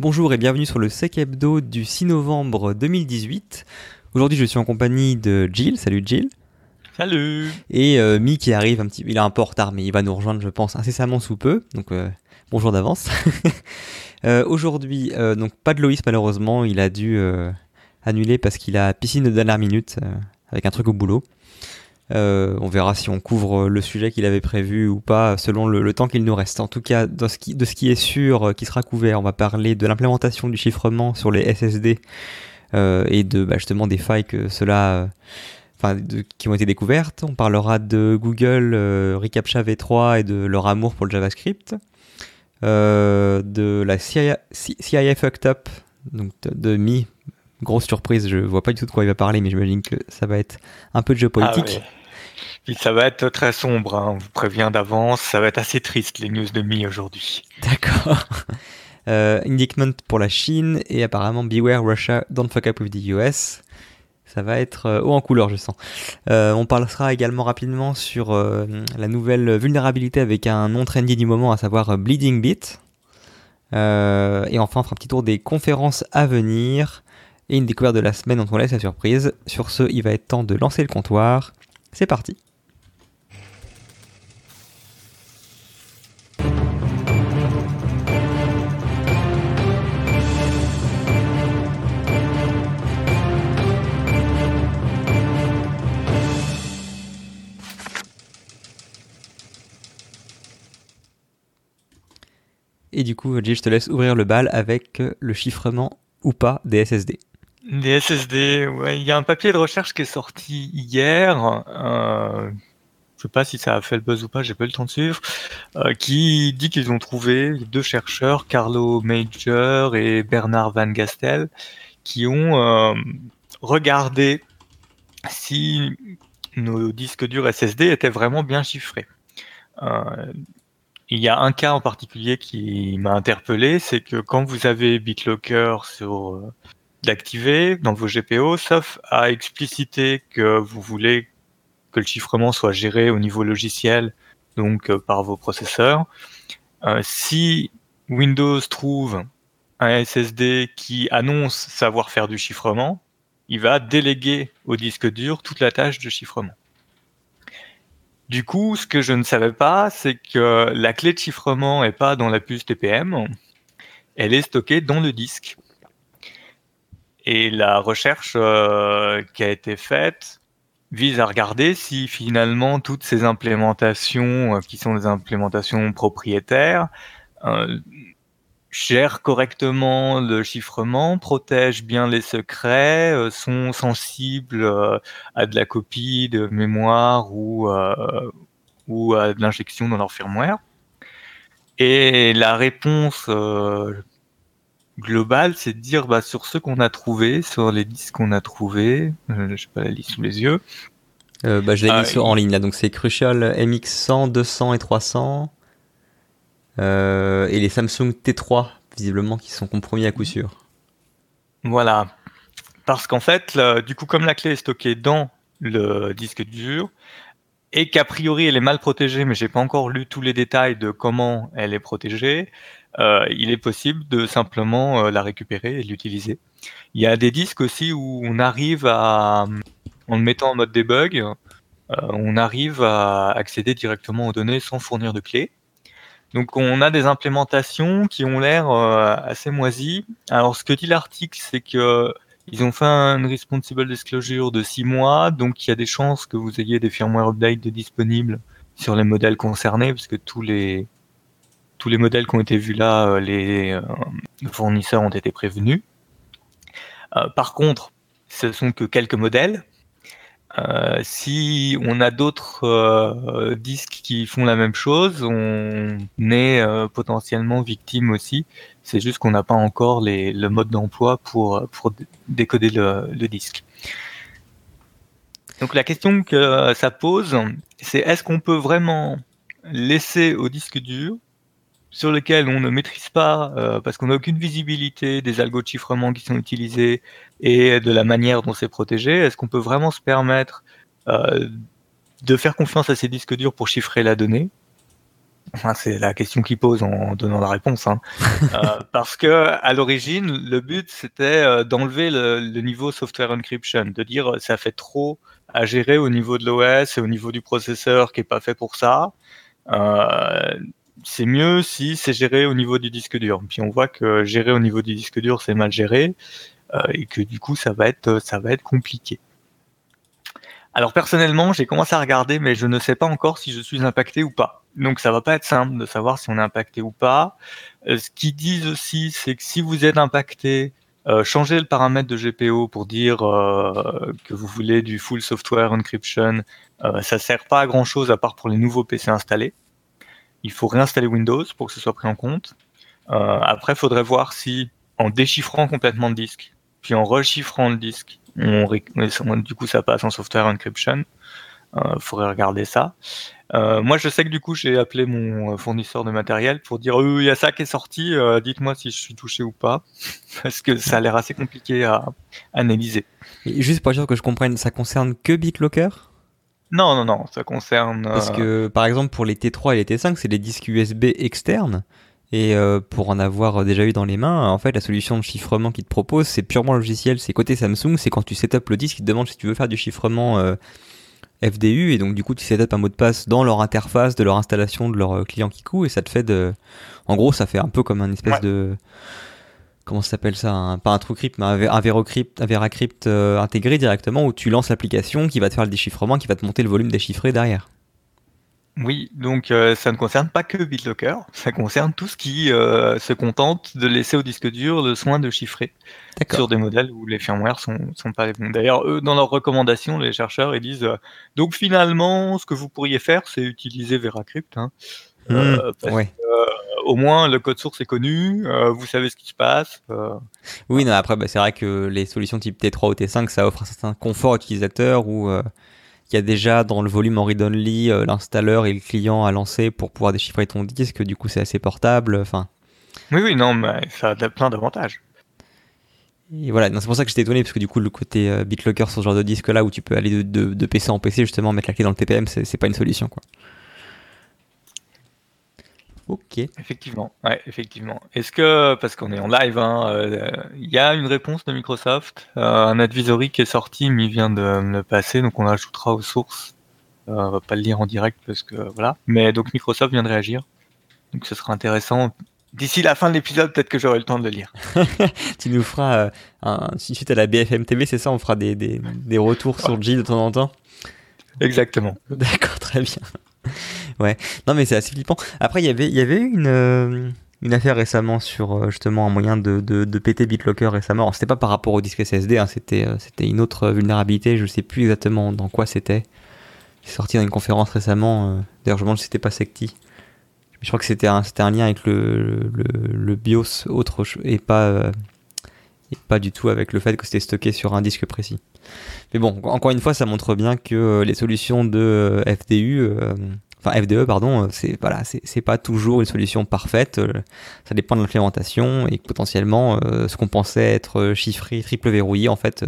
Bonjour et bienvenue sur le Sec Hebdo du 6 novembre 2018. Aujourd'hui, je suis en compagnie de Jill. Salut Jill. Salut. Et euh, Mi qui arrive un petit, il est un peu en retard, mais il va nous rejoindre, je pense, incessamment sous peu. Donc euh, bonjour d'avance. euh, Aujourd'hui, euh, donc pas de Loïs malheureusement, il a dû euh, annuler parce qu'il a piscine de dernière minute euh, avec un truc au boulot. Euh, on verra si on couvre le sujet qu'il avait prévu ou pas selon le, temps qu'il nous reste. En tout cas, de ce qui est sûr euh, qui sera couvert, on va parler de l'implémentation du chiffrement sur les SSD euh, et de bah, justement des failles que cela, enfin, qui ont été découvertes. On parlera de Google, euh, reCAPTCHA V3 et de leur amour pour le JavaScript. De la CIA, CIA Fucked Up, donc de, Mi. Grosse surprise, je vois pas du tout de quoi il va parler, mais j'imagine que ça va être un peu de géopolitique. Ah ouais. Puis ça va être très sombre, hein, on vous prévient d'avance, ça va être assez triste les news de Mi aujourd'hui. D'accord. Euh, indictment pour la Chine et apparemment Beware Russia, don't fuck up with the US. Ça va être euh, haut en couleur, je sens. Euh, on parlera également rapidement sur euh, la nouvelle vulnérabilité avec un nom trendy du moment, à savoir Bleeding. Euh, et enfin, on fera un petit tour des conférences à venir et une découverte de la semaine dont on laisse la surprise. Sur ce, il va être temps de lancer le comptoir. C'est parti. Et du coup, Jill, je te laisse ouvrir le bal avec euh, le chiffrement ou pas des SSD. Les SSD, ouais, il y a un papier de recherche qui est sorti hier, euh, je sais pas si ça a fait le buzz ou pas, j'ai pas eu le temps de suivre, euh, qui dit qu'ils ont trouvé deux chercheurs, Carlo Major et Bernard Van Gastel, qui ont euh, regardé si nos disques durs SSD étaient vraiment bien chiffrés. Il y a un cas en particulier qui m'a interpellé, c'est que quand vous avez BitLocker sur euh, d'activer dans vos GPO, sauf à expliciter que vous voulez que le chiffrement soit géré au niveau logiciel, donc euh, par vos processeurs. Euh, si Windows trouve un SSD qui annonce savoir faire du chiffrement, il va déléguer au disque dur toute la tâche de chiffrement. Du coup, ce que je ne savais pas, c'est que la clé de chiffrement est pas dans la puce TPM, elle est stockée dans le disque. Et la recherche euh, qui a été faite vise à regarder si finalement toutes ces implémentations, euh, qui sont des implémentations propriétaires, euh, gèrent correctement le chiffrement, protègent bien les secrets, euh, sont sensibles euh, à de la copie de mémoire ou, euh, ou à de l'injection dans leur firmware. Et la réponse euh, globale, c'est de dire bah, sur ce qu'on a trouvé, sur les disques qu'on a trouvés, euh, je sais pas la liste sous les yeux, Euh, bah, je l'ai Ah, mis en ligne là, donc c'est Crucial MX100, 200 et 300. Euh, et les Samsung T3, visiblement, qui sont compromis à coup sûr. Voilà. Parce qu'en fait, du coup, comme la clé est stockée dans le disque dur, et qu'a priori elle est mal protégée, mais j'ai pas encore lu tous les détails de comment elle est protégée, euh, il est possible de simplement euh, la récupérer et l'utiliser. Il y a des disques aussi où on arrive à, en le mettant en mode debug, euh, on arrive à accéder directement aux données sans fournir de clé. Donc on a des implémentations qui ont l'air euh, assez moisies. Alors ce que dit l'article, c'est que ils ont fait un responsible disclosure de 6 mois, donc il y a des chances que vous ayez des firmware updates disponibles sur les modèles concernés, parce que tous les tous les modèles qui ont été vus là, euh, les euh, fournisseurs ont été prévenus. Euh, par contre, ce sont que quelques modèles. Euh, si on a d'autres euh, disques qui font la même chose, on est euh, potentiellement victime aussi. C'est juste qu'on n'a pas encore les, le mode d'emploi pour, pour dé- décoder le, le disque. Donc la question que ça pose, c'est est-ce qu'on peut vraiment laisser au disque dur sur lequel on ne maîtrise pas, euh, parce qu'on n'a aucune visibilité des algos de chiffrement qui sont utilisés et de la manière dont c'est protégé, est-ce qu'on peut vraiment se permettre euh, de faire confiance à ces disques durs pour chiffrer la donnée? C'est la question qu'il pose en donnant la réponse. Hein. euh, parce que à l'origine, le but c'était d'enlever le, le, niveau software encryption, de dire ça fait trop à gérer au niveau de l'OS et au niveau du processeur qui est pas fait pour ça. Euh, c'est mieux si c'est géré au niveau du disque dur. Puis on voit que gérer au niveau du disque dur c'est mal géré euh, et que du coup ça va être ça va être compliqué. Alors personnellement, j'ai commencé à regarder, mais je ne sais pas encore si je suis impacté ou pas. Donc ça va pas être simple de savoir si on est impacté ou pas. Euh, ce qu'ils disent aussi, c'est que si vous êtes impacté, euh, changez le paramètre de GPO pour dire euh, que vous voulez du full software encryption. Ça sert pas à grand chose à part pour les nouveaux PC installés. Il faut réinstaller Windows pour que ce soit pris en compte. Euh, après, il faudrait voir si en déchiffrant complètement le disque, puis en rechiffrant le disque, on, du coup ça passe en software encryption. Il euh, faudrait regarder ça. Euh, moi, je sais que du coup, j'ai appelé mon fournisseur de matériel pour dire il y a ça qui est sorti, dites-moi si je suis touché ou pas, parce que ça a l'air assez compliqué à analyser. Juste pour que je comprenne, ça concerne que BitLocker? Non, non, non, ça concerne. Parce que par exemple, pour les T3 et les T5, c'est des disques USB externes. Et euh, pour en avoir déjà eu dans les mains, en fait, la solution de chiffrement qu'ils te propose, c'est purement logiciel. C'est côté Samsung, c'est quand tu setup le disque, ils te demandent si tu veux faire du chiffrement euh, FDU, et donc du coup, tu setup un mot de passe dans leur interface de leur installation de leur euh, client Kiku, et ça te fait de. En gros, ça fait un peu comme un espèce Ouais. de. Comment ça s'appelle ça un- Pas un TrueCrypt, mais un, Ve- un Verocrypt, un Veracrypt euh, intégré directement où tu lances l'application qui va te faire le déchiffrement, qui va te monter le volume déchiffré derrière. Oui, donc euh, ça ne concerne pas que BitLocker, ça concerne tout ce qui euh, se contente de laisser au disque dur le soin de chiffrer sur des modèles où les firmware sont, sont pas les bons. D'ailleurs, eux, dans leurs recommandations, les chercheurs, ils disent euh, donc finalement, ce que vous pourriez faire, c'est utiliser Veracrypt. Hein, Euh, Mmh, parce ouais. que, euh, au moins, le code source est connu, euh, vous savez ce qui se passe. euh, Oui, non, après, bah, c'est vrai que les solutions type T3 ou T5, ça offre un certain confort utilisateur où euh, il y a déjà dans le volume en read-only euh, l'installeur et le client à lancer pour pouvoir déchiffrer ton disque. Du coup, c'est assez portable. Enfin, Oui, oui, non, mais ça a plein d'avantages. et voilà. Non, C'est pour ça que j'étais étonné parce que du coup, le côté euh, BitLocker sur ce genre de disque là où tu peux aller de, de- de PC en PC justement mettre la clé dans le TPM, c'est pas une solution quoi. Ok. Effectivement, ouais, effectivement. Est-ce que, parce qu'on est en live, hein, euh, il y a une réponse de Microsoft, euh, un advisory qui est sorti, mais il vient de me le passer, donc on l'ajoutera aux sources. Euh, on va pas le lire en direct parce que voilà. Mais donc Microsoft vient de réagir, donc ce sera intéressant. D'ici la fin de l'épisode, peut-être que j'aurai le temps de le lire. Tu nous feras euh, un, suite à la BFM TV, c'est ça? On fera des, des, des retours sur J de temps en temps? Exactement. D'accord, très bien. Ouais. Non, mais c'est assez flippant. Après, il y avait, il y avait une, euh, une affaire récemment sur euh, justement un moyen de, de, de péter BitLocker récemment. Alors, c'était pas par rapport au disque SSD, hein, c'était, euh, c'était une autre vulnérabilité. Je sais plus exactement dans quoi c'était. C'est sorti dans une conférence récemment. euh, D'ailleurs, je me demande si c'était pas Secti. Je crois que c'était un, c'était un lien avec le, le, le BIOS autre et pas, euh, et pas du tout avec le fait que c'était stocké sur un disque précis. Mais bon, encore une fois, ça montre bien que les solutions de FDU, euh, enfin FDE, pardon, euh, c'est voilà, c'est pas toujours une solution parfaite. euh, ça dépend de l'implémentation et potentiellement, euh, ce qu'on pensait être chiffré, triple verrouillé, en fait,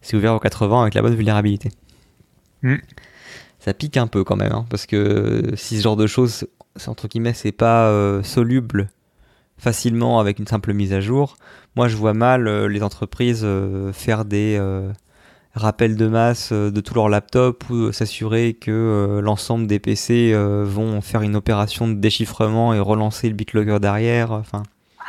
c'est ouvert au 80 avec la bonne vulnérabilité. Mm. Ça pique un peu quand même, hein, parce que si ce genre de choses, entre guillemets, c'est pas euh, soluble facilement avec une simple mise à jour. Moi, je vois mal les entreprises euh, faire des euh, rappels de masse euh, de tous leurs laptops ou s'assurer que euh, l'ensemble des PC euh, vont faire une opération de déchiffrement et relancer le BitLocker derrière. Enfin,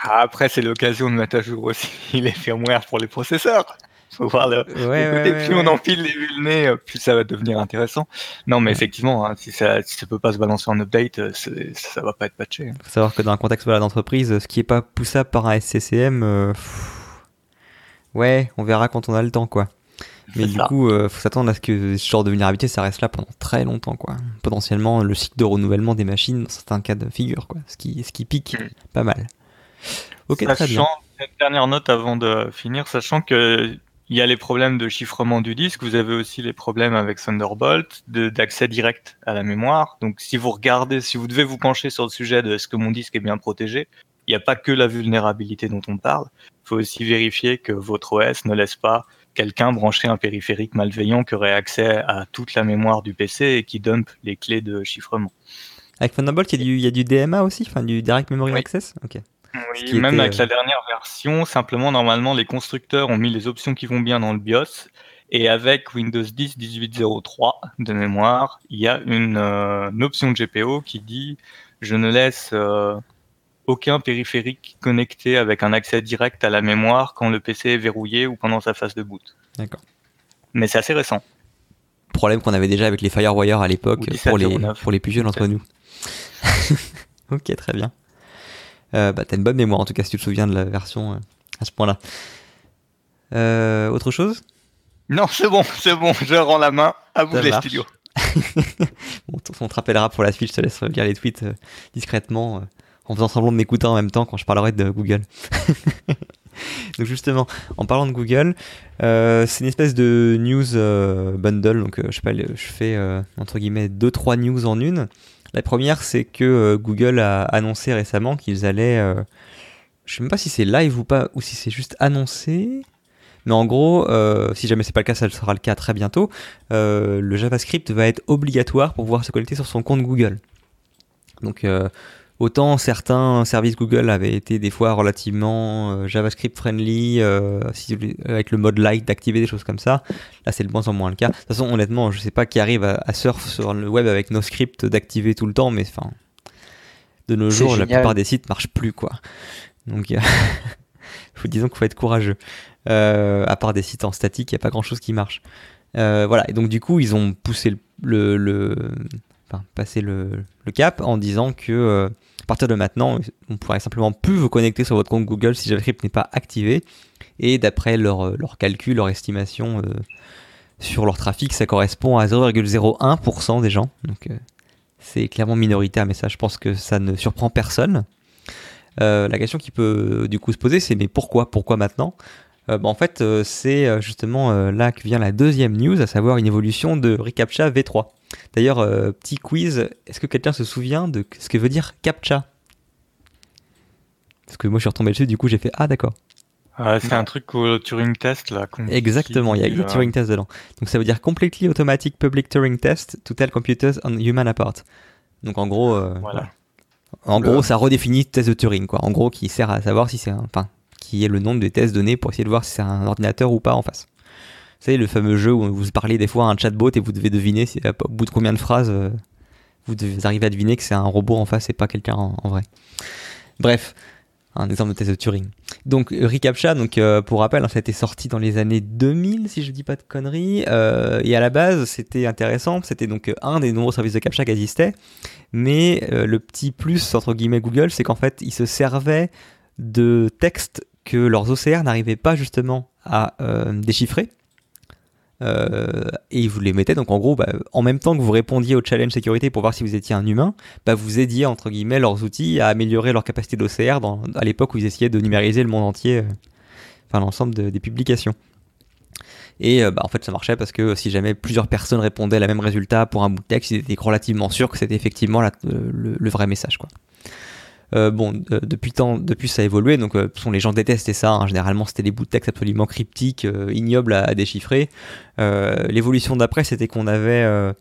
Après, c'est l'occasion de mettre à jour aussi les firmware pour les processeurs. Faut voir le, ouais, le ouais, côté, ouais, plus on empile les vulnés, plus ça va devenir intéressant. Non, mais effectivement, hein, si, ça, si ça peut pas se balancer en update, ça va pas être patché. hein. faut savoir que dans un contexte d'entreprise, ce qui est pas poussable par un SCCM, euh, ouais, on verra quand on a le temps, quoi. Mais du ça. coup, euh, faut s'attendre à ce que ce genre de vulnérabilité, ça reste là pendant très longtemps, quoi. Potentiellement, le cycle de renouvellement des machines, dans certains cas de figure, quoi. Ce qui, ce qui pique Mm. pas mal. Ok, très bien. sachant, une dernière note avant de finir, sachant que il y a les problèmes de chiffrement du disque, vous avez aussi les problèmes avec Thunderbolt de- d'accès direct à la mémoire. Donc si vous regardez, si vous devez vous pencher sur le sujet de est-ce que mon disque est bien protégé, il n'y a pas que la vulnérabilité dont on parle. Il faut aussi vérifier que votre OS ne laisse pas quelqu'un brancher un périphérique malveillant qui aurait accès à toute la mémoire du PC et qui dump les clés de chiffrement. Avec Thunderbolt, il y, a du, il y a du DMA aussi, enfin du Direct Memory Access? Ok. Oui, même avec la dernière version, simplement, normalement, les constructeurs ont mis les options qui vont bien dans le BIOS. Et avec Windows 10 18.03 de mémoire, il y a une, option de GPO qui dit je ne laisse aucun périphérique connecté avec un accès direct à la mémoire quand le PC est verrouillé ou pendant sa phase de boot. D'accord. Mais c'est assez récent. Problème qu'on avait déjà avec les Firewire à l'époque pour les, pour les plus jeunes d'entre nous. ok, très bien. Euh, bah, t'as une bonne mémoire en tout cas si tu te souviens de la version euh, à ce point-là. Euh, autre chose? Non, c'est bon, c'est bon, je rends la main à vous les studios. bon, on te rappellera pour la suite, je te laisse lire les tweets discrètement en faisant semblant de m'écouter en même temps quand je parlerai de Google. donc justement, en parlant de Google, euh, c'est une espèce de news euh, bundle. Donc euh, je sais pas, je fais entre guillemets deux trois news en une. La première, c'est que Google a annoncé récemment qu'ils allaient, je sais même pas si c'est live ou pas, ou si c'est juste annoncé. Mais en gros, si jamais c'est pas le cas, ça sera le cas très bientôt. le JavaScript va être obligatoire pour pouvoir se connecter sur son compte Google. Donc Autant certains services Google avaient été des fois relativement euh, JavaScript friendly, euh, avec le mode light d'activer des choses comme ça. Là, c'est de moins en moins le cas. De toute façon, honnêtement, je sais pas qui arrive à, surf sur le web avec nos scripts d'activer tout le temps, mais enfin, de nos jours, la plupart des sites marchent plus, quoi. Donc, disons qu'il faut être courageux. Euh, à part des sites en statique, il n'y a pas grand chose qui marche. voilà, et donc du coup, ils ont poussé le, le, enfin, passé le, le, cap en disant que partir de maintenant, on pourrait simplement plus vous connecter sur votre compte Google si JavaScript n'est pas activé. Et d'après leur, euh, calcul, leur estimation euh, sur leur trafic, ça correspond à 0,01% des gens. Donc euh, c'est clairement minoritaire, mais ça, je pense que ça ne surprend personne. la question qui peut du coup se poser, c'est mais pourquoi? Pourquoi maintenant? Bah, En fait, c'est justement là que vient la deuxième news, à savoir une évolution de reCAPTCHA V3. D'ailleurs, euh, petit quiz, est-ce que quelqu'un se souvient de ce que veut dire CAPTCHA? Parce que moi je suis retombé dessus, du coup j'ai fait Ah d'accord. c'est un truc au Turing Test là. Exactement, il y a écrit Turing Test dedans. Donc ça veut dire Completely Automatic Public Turing Test to Tell Computers on Human Apart. Donc en gros, euh, voilà. en gros ça redéfinit test de Turing quoi. En gros qui sert à savoir si c'est un, enfin, qui est le nombre de tests donnés pour essayer de voir si c'est un ordinateur ou pas en face. Vous savez, le fameux jeu où vous parlez des fois à un chatbot et vous devez deviner si, au bout de combien de phrases euh, vous devez arriver à deviner que c'est un robot en face et pas quelqu'un en, vrai. Bref, un exemple de test de Turing. Donc ReCAPTCHA, donc euh, pour rappel, hein, ça a été sorti dans les années 2000 si je dis pas de conneries. Euh, et à la base, c'était intéressant. C'était donc un des nombreux services de captcha qui existaient. Mais le petit plus entre guillemets Google, c'est qu'en fait, ils se servaient de textes que leurs OCR n'arrivaient pas justement à déchiffrer. Euh, et vous les mettez donc en gros bah, en même temps que vous répondiez au challenge sécurité pour voir si vous étiez un humain bah, vous aidiez entre guillemets leurs outils à améliorer leur capacité d'OCR à l'époque où ils essayaient de numériser le monde entier euh, enfin l'ensemble des publications et euh, bah, en fait ça marchait parce que si jamais plusieurs personnes répondaient à la même résultat pour un bout de texte ils étaient relativement sûrs que c'était effectivement le, le, vrai message quoi euh, bon, euh, depuis, temps, depuis ça a évolué, donc euh, sont les gens détestaient ça. Hein. Généralement, c'était des bouts de texte absolument cryptiques, ignobles à, déchiffrer. L'évolution d'après, c'était qu'on avait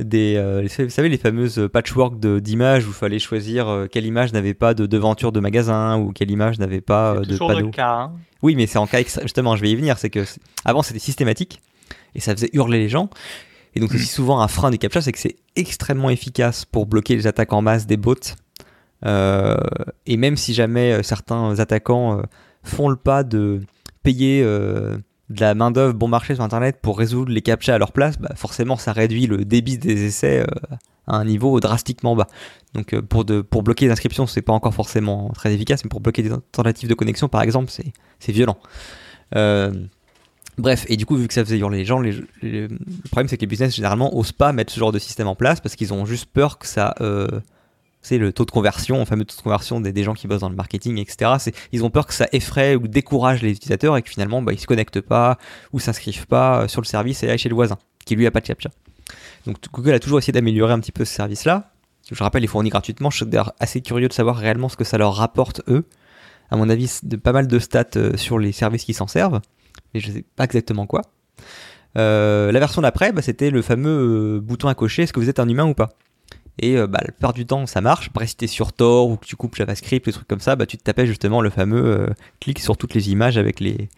des, vous savez, les fameuses patchwork d'images où il fallait choisir quelle image n'avait pas de devanture de magasin ou quelle image n'avait pas de panneau. Le cas, hein. Oui, mais c'est en cas justement, je vais y venir. C'est que avant, c'était systématique et ça faisait hurler les gens. Et donc, aussi souvent un frein du captcha, c'est que c'est extrêmement efficace pour bloquer les attaques en masse des bots euh, et même si jamais euh, certains attaquants euh, font le pas de payer de la main-d'œuvre bon marché sur Internet pour résoudre les captcha à leur place, bah forcément ça réduit le débit des essais à un niveau drastiquement bas. Donc pour, pour bloquer les inscriptions, c'est pas encore forcément très efficace, mais pour bloquer des tentatives de connexion, par exemple, c'est violent. bref, et du coup, vu que ça faisait hurler les gens, le problème c'est que les business généralement osent pas mettre ce genre de système en place parce qu'ils ont juste peur que ça c'est le taux de conversion, le fameux taux de conversion des, gens qui bossent dans le marketing, etc. Ils ont peur que ça effraie ou décourage les utilisateurs et que finalement bah, ils se connectent pas ou s'inscrivent pas euh, sur le service et aillent chez le voisin qui lui a pas de captcha. Donc Google a toujours essayé d'améliorer un petit peu ce service-là. Je rappelle, il fournit gratuitement. Je suis assez curieux de savoir réellement ce que ça leur rapporte eux. À mon avis, pas mal de stats euh, sur les services qui s'en servent, mais je sais pas exactement quoi. Euh, la version d'après, bah, c'était le fameux bouton à cocher est-ce que vous êtes un humain ou pas? Et bah, la plupart du temps, ça marche. Après, si t'es sur Tor ou que tu coupes JavaScript, des trucs comme ça, bah, tu te tapais justement le fameux clic sur toutes les images avec les,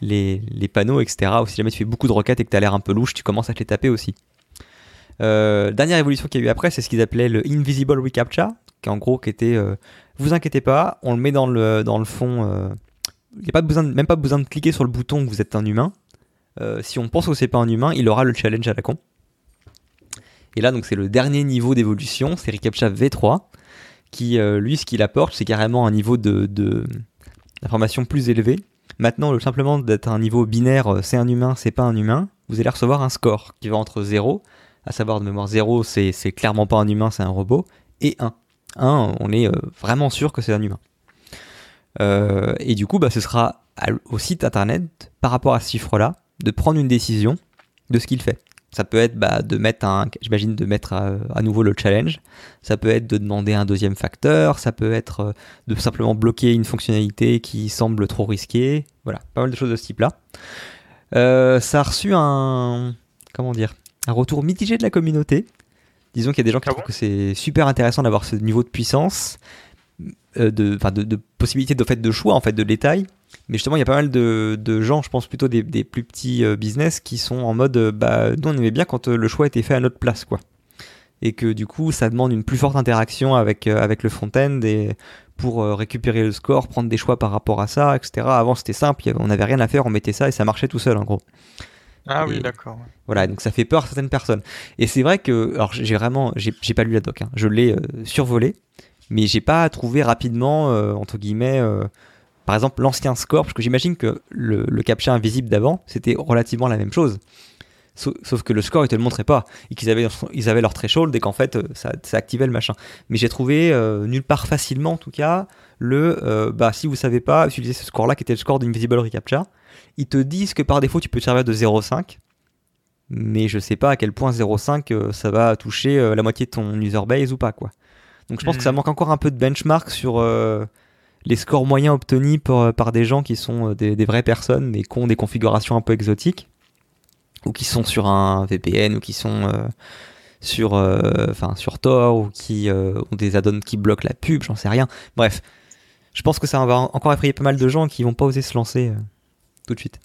les, les, panneaux, etc. Ou si jamais tu fais beaucoup de requêtes et que tu as l'air un peu louche, tu commences à te les taper aussi. dernière évolution qu'il y a eu après, c'est ce qu'ils appelaient le Invisible Recaptcha, qui en gros qui était, vous inquiétez pas, on le met dans le, dans le fond il n'y a pas besoin, même pas besoin de cliquer sur le bouton que vous êtes un humain. Euh, si on pense que c'est pas un humain, il aura le challenge à la con. Et là, donc c'est le dernier niveau d'évolution, c'est ReCAPTCHA V3, qui euh, lui, ce qu'il apporte, c'est carrément un niveau de, d'information plus élevé. Maintenant, le simplement d'être un niveau binaire, euh, c'est un humain, c'est pas un humain, vous allez recevoir un score qui va entre 0, à savoir de mémoire 0, c'est, c'est clairement pas un humain, c'est un robot, et 1. 1, on est vraiment sûr que c'est un humain. Euh, et du coup, bah, ce sera au site internet, par rapport à ce chiffre-là, de prendre une décision de ce qu'il fait. Ça peut être bah, de mettre un, j'imagine de mettre euh, à, nouveau le challenge. Ça peut être de demander un deuxième facteur. Ça peut être euh, de simplement bloquer une fonctionnalité qui semble trop risquée. Voilà, pas mal de choses de ce type-là. ça a reçu un, comment dire, un retour mitigé de la communauté. Disons qu'il y a des gens qui ah trouvent que c'est super intéressant d'avoir ce niveau de puissance, euh, de, de, de possibilités de fait de choix en fait de détails mais justement il y a pas mal de, de gens je pense plutôt des, des plus petits euh, business qui sont en mode euh, bah nous on aimait bien quand le choix était fait à notre place quoi et que du coup ça demande une plus forte interaction avec avec le front-end et pour récupérer le score prendre des choix par rapport à ça etc avant c'était simple on n'avait rien à faire on mettait ça et ça marchait tout seul en gros ah oui, d'accord. Voilà, donc ça fait peur à certaines personnes. Et c'est vrai que, alors j'ai vraiment, j'ai pas lu la doc, hein. je l'ai survolé, mais j'ai pas trouvé rapidement, euh, entre guillemets, euh, par exemple l'ancien score, parce que j'imagine que le, le captcha invisible d'avant, c'était relativement la même chose. Sauf, que le score, ils te le montraient pas. Et qu'ils avaient, ils avaient leur threshold et qu'en fait, euh, ça, ça, activait le machin. Mais j'ai trouvé nulle part facilement, en tout cas, le bah, si vous savez pas utiliser ce score-là, qui était le score d'Invisible Recaptcha, ils te disent que par défaut, tu peux te servir de 0,5. Mais je sais pas à quel point 0,5 ça va toucher la moitié de ton user base ou pas, quoi. Donc je pense que ça mm. manque encore un peu de benchmark sur euh, les scores moyens obtenus par, par des gens qui sont euh, des, vraies personnes mais qui ont des configurations un peu exotiques ou qui sont sur un VPN ou qui sont euh, sur Tor ou qui ont des add-ons qui bloquent la pub, j'en sais rien. Bref, je pense que ça va encore effrayer pas mal de gens qui vont pas oser se lancer tout de suite.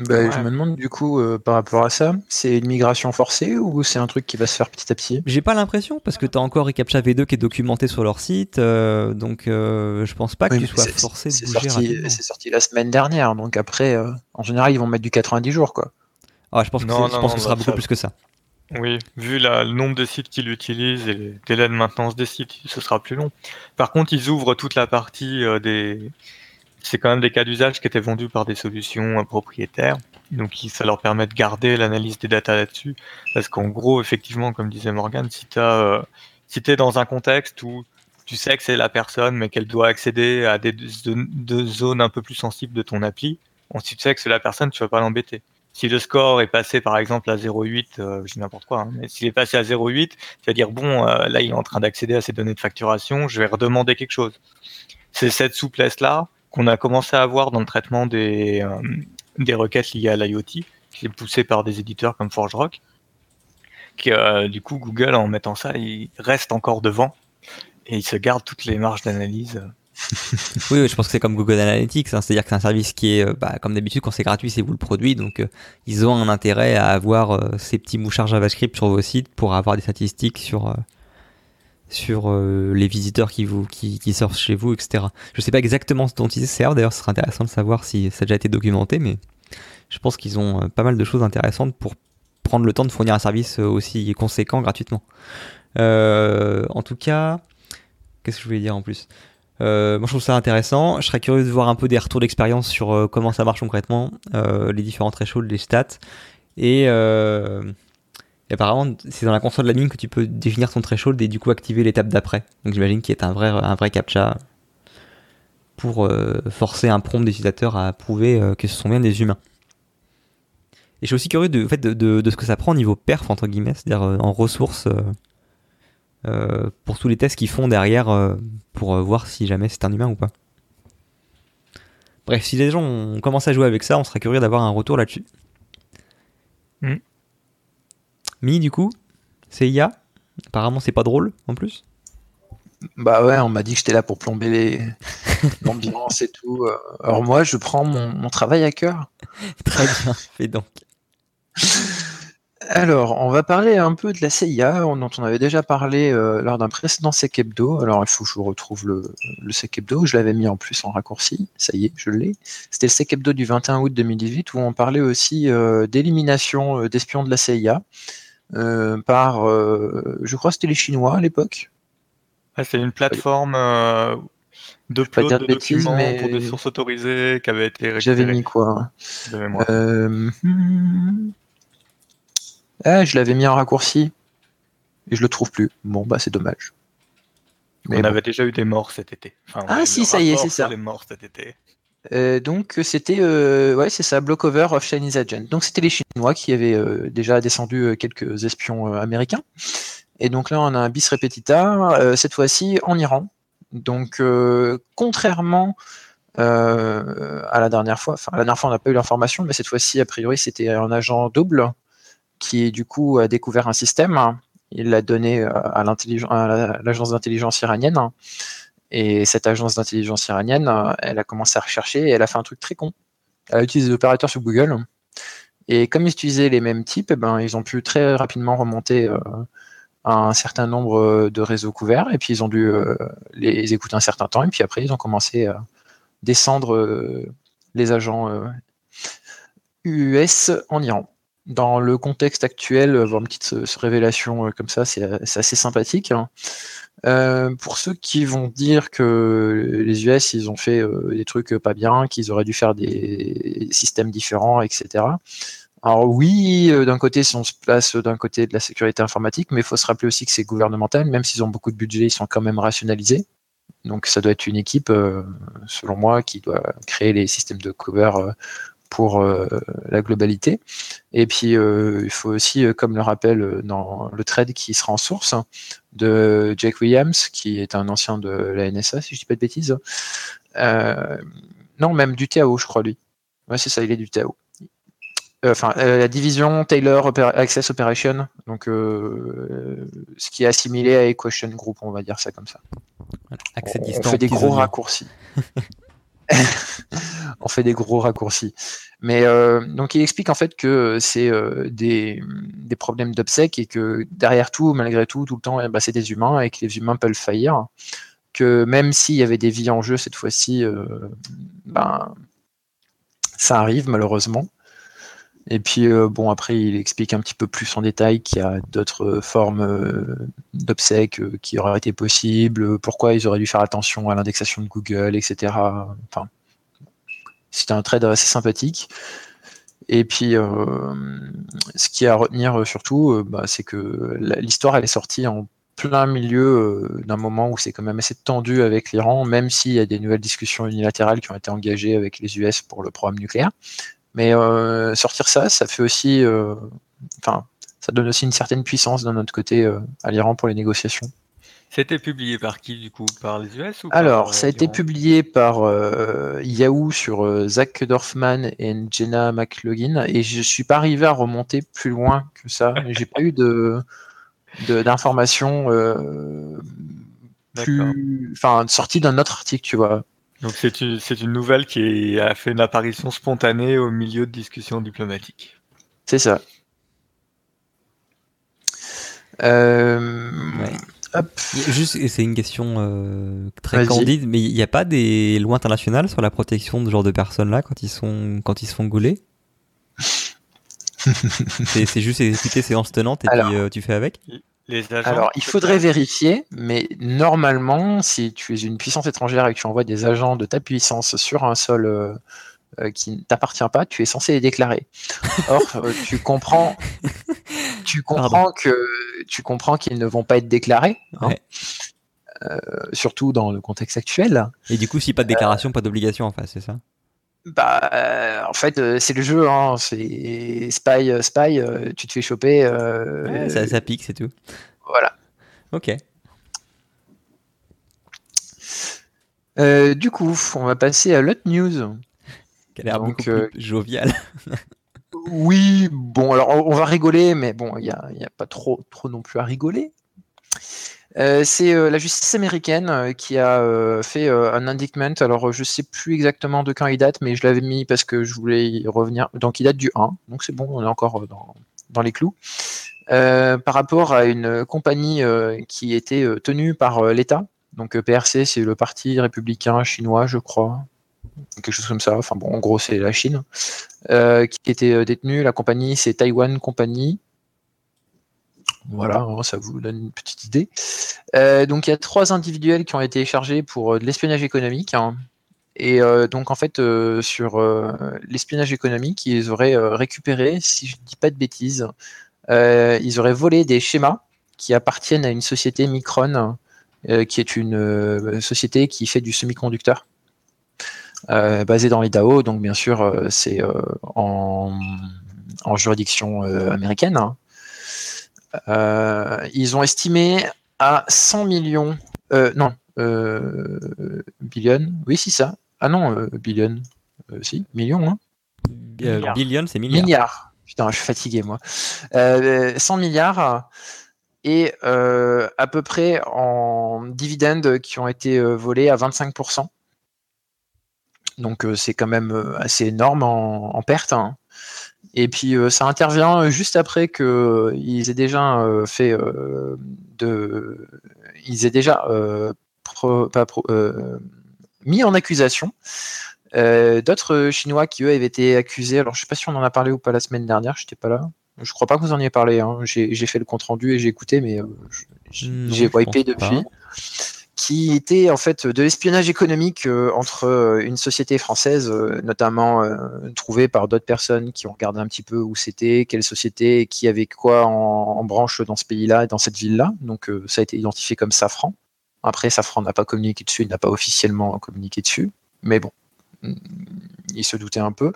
Bah, je me demande du coup euh, par rapport à ça, c'est une migration forcée ou c'est un truc qui va se faire petit à petit? J'ai pas l'impression parce que tu as encore reCAPTCHA V2 qui est documenté sur leur site, euh, donc euh, je pense pas que tu sois forcé de bouger C'est sorti la semaine dernière, donc après, en général, ils vont mettre du 90 jours quoi. Ah, je pense que, je pense que ce sera beaucoup plus que ça. Oui, vu le nombre de sites qui l'utilisent et les délais de maintenance des sites, ce sera plus long. Par contre, ils ouvrent toute la partie des c'est quand même des cas d'usage qui étaient vendus par des solutions propriétaires. Donc ça leur permet de garder l'analyse des datas là-dessus. Parce qu'en gros, effectivement, comme disait Morgan, si tu euh, si es dans un contexte où tu sais que c'est la personne, mais qu'elle doit accéder à des zones un peu plus sensibles de ton appli, si tu sais que c'est la personne, tu vas pas l'embêter. Si le score est passé par exemple à 0,8, euh, je dis n'importe quoi, hein, mais s'il est passé à 0,8, tu vas dire bon, euh, là il est en train d'accéder à ces données de facturation, je vais redemander quelque chose. C'est cette souplesse là qu'on a commencé à avoir dans le traitement des, euh, des requêtes liées à l'IoT, qui est poussé par des éditeurs comme ForgeRock. Que, euh, du coup, Google, en mettant ça, il reste encore devant et il se garde toutes les marges d'analyse. oui, je pense que c'est comme Google Analytics, hein. c'est-à-dire que c'est un service qui est, euh, bah, comme d'habitude, quand c'est gratuit, c'est vous le produit, donc ils ont un intérêt à avoir ces petits mouchards JavaScript sur vos sites pour avoir des statistiques sur, sur euh, les visiteurs qui, vous, qui, surfent chez vous, etc. Je ne sais pas exactement ce dont ils servent, d'ailleurs ce serait intéressant de savoir si ça a déjà été documenté, mais je pense qu'ils ont euh, pas mal de choses intéressantes pour prendre le temps de fournir un service euh, aussi conséquent gratuitement. en tout cas, qu'est-ce que je voulais dire en plus? Moi je trouve ça intéressant. Je serais curieux de voir un peu des retours d'expérience sur comment ça marche concrètement, les différents thresholds, les stats. Et et apparemment, c'est dans la console de la ligne que tu peux définir ton threshold et du coup activer l'étape d'après. Donc j'imagine qu'il y a un vrai, un captcha pour euh, forcer un prompt d'utilisateur à prouver euh, que ce sont bien des humains. Et je suis aussi curieux de, fait, de, ce que ça prend au niveau perf, entre guillemets, c'est-à-dire euh, en ressources pour tous les tests qu'ils font derrière pour voir si jamais c'est un humain ou pas. Bref, si les gens ont commencé à jouer avec ça, on serait curieux d'avoir un retour là-dessus. Mm. Mi, du coup, c'est IA Apparemment, c'est pas drôle en plus. Bah ouais, on m'a dit que j'étais là pour plomber les... l'ambiance et tout. Alors moi, je prends mon, travail à cœur. Très bien, fais donc. Alors, on va parler un peu de la CIA, dont on avait déjà parlé euh, lors d'un précédent Sec Hebdo. Alors, il faut que je retrouve le, le Sec Hebdo. Je l'avais mis en plus en raccourci. Ça y est, je l'ai. C'était le Sec Hebdo du 21 août 2018 où on parlait aussi euh, d'élimination euh, d'espions de la CIA par, je crois, c'était les Chinois à l'époque. c'est une plateforme de plot de, documents mais... pour des sources autorisées qui avait été J'avais mis quoi ah, je l'avais mis en raccourci et je le trouve plus. Bon, bah c'est dommage. Mais on avait déjà eu des morts cet été. ah si, ça y est, c'est ça. Les morts cet été. Euh, donc c'était euh, ouais c'est ça Blockover of Chinese Agent. Donc c'était les Chinois qui avaient euh, déjà descendu quelques espions américains. Et donc là on a un bis repetita cette fois-ci en Iran. Donc contrairement à la dernière fois, enfin la dernière fois on n'a pas eu l'information, mais cette fois-ci a priori c'était un agent double qui du coup a découvert un système. Il l'a donné à l'agence d'intelligence iranienne. Et cette agence d'intelligence iranienne, elle a commencé à rechercher et elle a fait un truc très con. Elle a utilisé des opérateurs sur Google. Et comme ils utilisaient les mêmes types, eh ben, ils ont pu très rapidement remonter euh, un certain nombre de réseaux couverts. Et puis ils ont dû euh, les écouter un certain temps. Et puis après, ils ont commencé à descendre les agents US en Iran dans le contexte actuel, avoir une petite révélation euh, comme ça, c'est assez sympathique. Euh, pour ceux qui vont dire que les US, ils ont fait euh, des trucs pas bien, qu'ils auraient dû faire des systèmes différents, etc. Alors oui, d'un côté, si on se place d'un côté de la sécurité informatique, mais il faut se rappeler aussi que c'est gouvernemental, même s'ils ont beaucoup de budget, ils sont quand même rationalisés. Donc ça doit être une équipe, selon moi, qui doit créer les systèmes de cover pour euh, la globalité. Et puis, euh, il faut aussi, euh, comme le rappelle dans le trade qui sera en source, de Jake Williams, qui est un ancien de la NSA, si je dis pas de bêtises. non, même du TAO, je crois, lui. Ouais, c'est ça, il est du TAO. Enfin, la division Taylor Access Operation, donc ce qui est assimilé à Equation Group, on va dire ça comme ça. Accès on, on fait des gros raccourcis. on fait des gros raccourcis. Mais euh, donc il explique en fait que c'est euh, des, problèmes d'obsèques et que derrière tout, malgré tout, tout le temps, eh ben, c'est des humains et que les humains peuvent faillir. Que même s'il y avait des vies en jeu cette fois-ci, euh, ben, ça arrive malheureusement. Et puis, bon, après, il explique un petit peu plus en détail qu'il y a d'autres formes d'obsèques qui auraient été possibles, pourquoi ils auraient dû faire attention à l'indexation de Google, etc. Enfin, c'était un trade assez sympathique. Et puis, euh, ce qui est à retenir euh, surtout, euh, bah, c'est que l'histoire, elle est sortie en plein milieu d'un moment où c'est quand même assez tendu avec l'Iran, même s'il y a des nouvelles discussions unilatérales qui ont été engagées avec les US pour le programme nucléaire. Mais sortir ça, ça fait aussi, enfin, ça donne aussi une certaine puissance d'un autre côté à l'Iran pour les négociations. C'était publié par qui du coup? Par les US ou Alors, ça a été publié par euh, Yahoo sur euh, Zach Dorfman et Jenna McLaughlin et je suis pas arrivé à remonter plus loin que ça. J'ai pas eu de d'informations euh, plus, enfin, sorties d'un autre article, tu vois. Donc c'est une, une nouvelle qui a fait une apparition spontanée au milieu de discussions diplomatiques. C'est ça. Euh, Juste, c'est une question euh, très candide, mais il n'y a pas des lois internationales sur la protection de ce genre de personnes-là quand ils sont quand ils se font gauler? C'est juste exécuter séance tenante et puis euh, tu fais avec? Alors, il faudrait vérifier, mais normalement, si tu es une puissance étrangère et que tu envoies des agents de ta puissance sur un sol euh, qui ne t'appartient pas, tu es censé les déclarer. Or, tu comprends, tu comprends que tu comprends qu'ils ne vont pas être déclarés. Hein. Euh, surtout dans le contexte actuel. Et du coup, si pas de déclaration, pas d'obligation en face, c'est ça? Bah, euh, en fait, c'est le jeu. Hein. C'est spy, spy. tu te fais choper. ça, ça, pique, c'est tout. Voilà. Ok. du coup, on va passer à l'autre news. Qui a l'air beaucoup plus jovial. Oui, bon, alors on va rigoler, mais bon, il n'y a, y a, pas trop, trop non plus à rigoler. C'est la justice américaine qui a fait un indictment. Alors, je sais plus exactement de quand il date, mais je l'avais mis parce que je voulais y revenir. Donc, il date du 1. Donc, c'est bon, on est encore dans, dans les clous. par rapport à une compagnie qui était tenue par l'État. Donc, PRC, c'est le Parti républicain chinois, je crois quelque chose comme ça. Enfin bon, en gros, c'est la Chine euh, qui était euh, détenue. La compagnie, c'est Taiwan Company. Voilà, hein, ça vous donne une petite idée. Euh, donc il y a trois individuels qui ont été chargés pour de l'espionnage économique. Hein. Et donc en fait, sur l'espionnage économique, ils auraient récupéré, si je ne dis pas de bêtises, ils auraient volé des schémas qui appartiennent à une société Micron, qui est une société qui fait du semi-conducteur. Euh, basé dans l'Idaho, donc bien sûr euh, c'est euh, en, juridiction américaine. Hein. Ils ont estimé à 100 millions, non, billion, oui c'est ça. Ah non, billion, si, millions. Hein. billion, c'est milliard. Milliards. Putain, je suis fatigué moi. 100 milliards et à peu près en dividendes qui ont été volés à 25%. Donc euh, c'est quand même euh, assez énorme en, perte. Hein. Et puis euh, ça intervient juste après qu'ils aient déjà fait de, ils aient déjà mis en accusation d'autres Chinois qui eux avaient été accusés. Alors je sais pas si on en a parlé ou pas la semaine dernière, j'étais pas là. Je crois pas que vous en ayez parlé. Hein. J'ai fait le compte rendu et j'ai écouté, mais j'ai wipé depuis qui était en fait de l'espionnage économique euh, entre euh, une société française, euh, notamment trouvée par d'autres personnes qui ont regardé un petit peu où c'était, quelle société, qui avait quoi en, branche dans ce pays-là et dans cette ville-là. Donc ça a été identifié comme Safran. Après, Safran n'a pas communiqué dessus, il n'a pas officiellement communiqué dessus, mais bon, il se doutait un peu.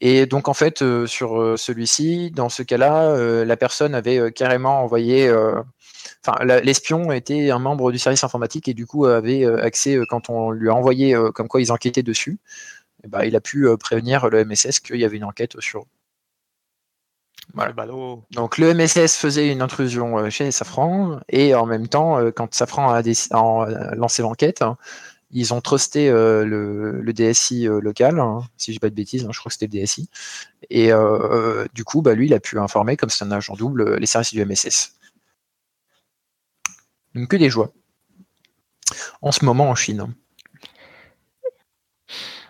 Et donc en fait, sur celui-ci, dans ce cas-là, la personne avait carrément envoyé enfin, l'espion était un membre du service informatique et du coup avait euh, accès euh, quand on lui a envoyé euh, comme quoi ils enquêtaient dessus. Et bah, il a pu prévenir le MSS qu'il y avait une enquête sur. Voilà. Donc le MSS faisait une intrusion chez Safran et en même temps, quand Safran a, lancé l'enquête, ils ont trusté le, DSI local, hein, si je dis pas de bêtises, hein, je crois que c'était le DSI. Et du coup, bah, lui, il a pu informer, comme c'est un agent double, les services du MSS. Donc que des joies. En ce moment en Chine.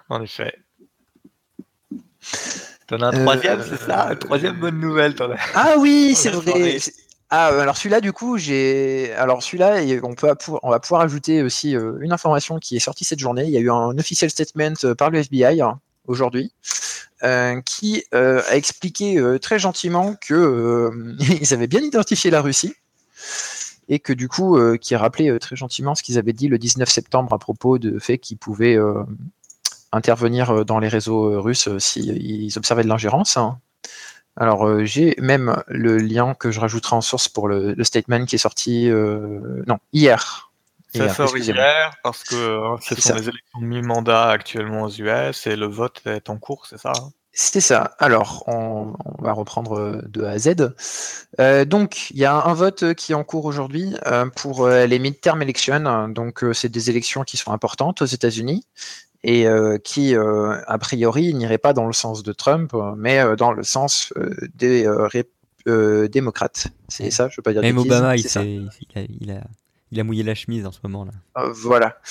En effet. T'en as un troisième, c'est ça euh, Troisième bonne nouvelle. Ah oui, c'est vrai. Ah, alors celui-là, du coup, j'ai. Alors celui-là, on, peut, on va pouvoir ajouter aussi euh, une information qui est sortie cette journée. Il y a eu un official statement euh, par le FBI hein, aujourd'hui. qui a expliqué très gentiment qu'ils avaient bien identifié la Russie, et que du coup, euh, qui rappelait euh, très gentiment ce qu'ils avaient dit le 19 septembre à propos de fait qu'ils pouvaient euh, intervenir dans les réseaux russes s'ils observaient de l'ingérence. Hein. Alors, j'ai même le lien que je rajouterai en source pour le, statement qui est sorti non, hier. Ça sort hier parce que ce sont les élections de mi-mandat actuellement aux US et le vote est en cours, c'est ça c'était ça. Alors, on, va reprendre euh, de A à Z. Euh, donc, il y a un vote qui est en cours aujourd'hui euh, pour les midterm elections. Donc, c'est des élections qui sont importantes aux États-Unis et qui, a priori, n'iraient pas dans le sens de Trump, mais dans le sens des démocrates. C'est ça, je ne veux pas dire. Même Obama, il, il, a, il a mouillé la chemise en ce moment-là. Euh, voilà.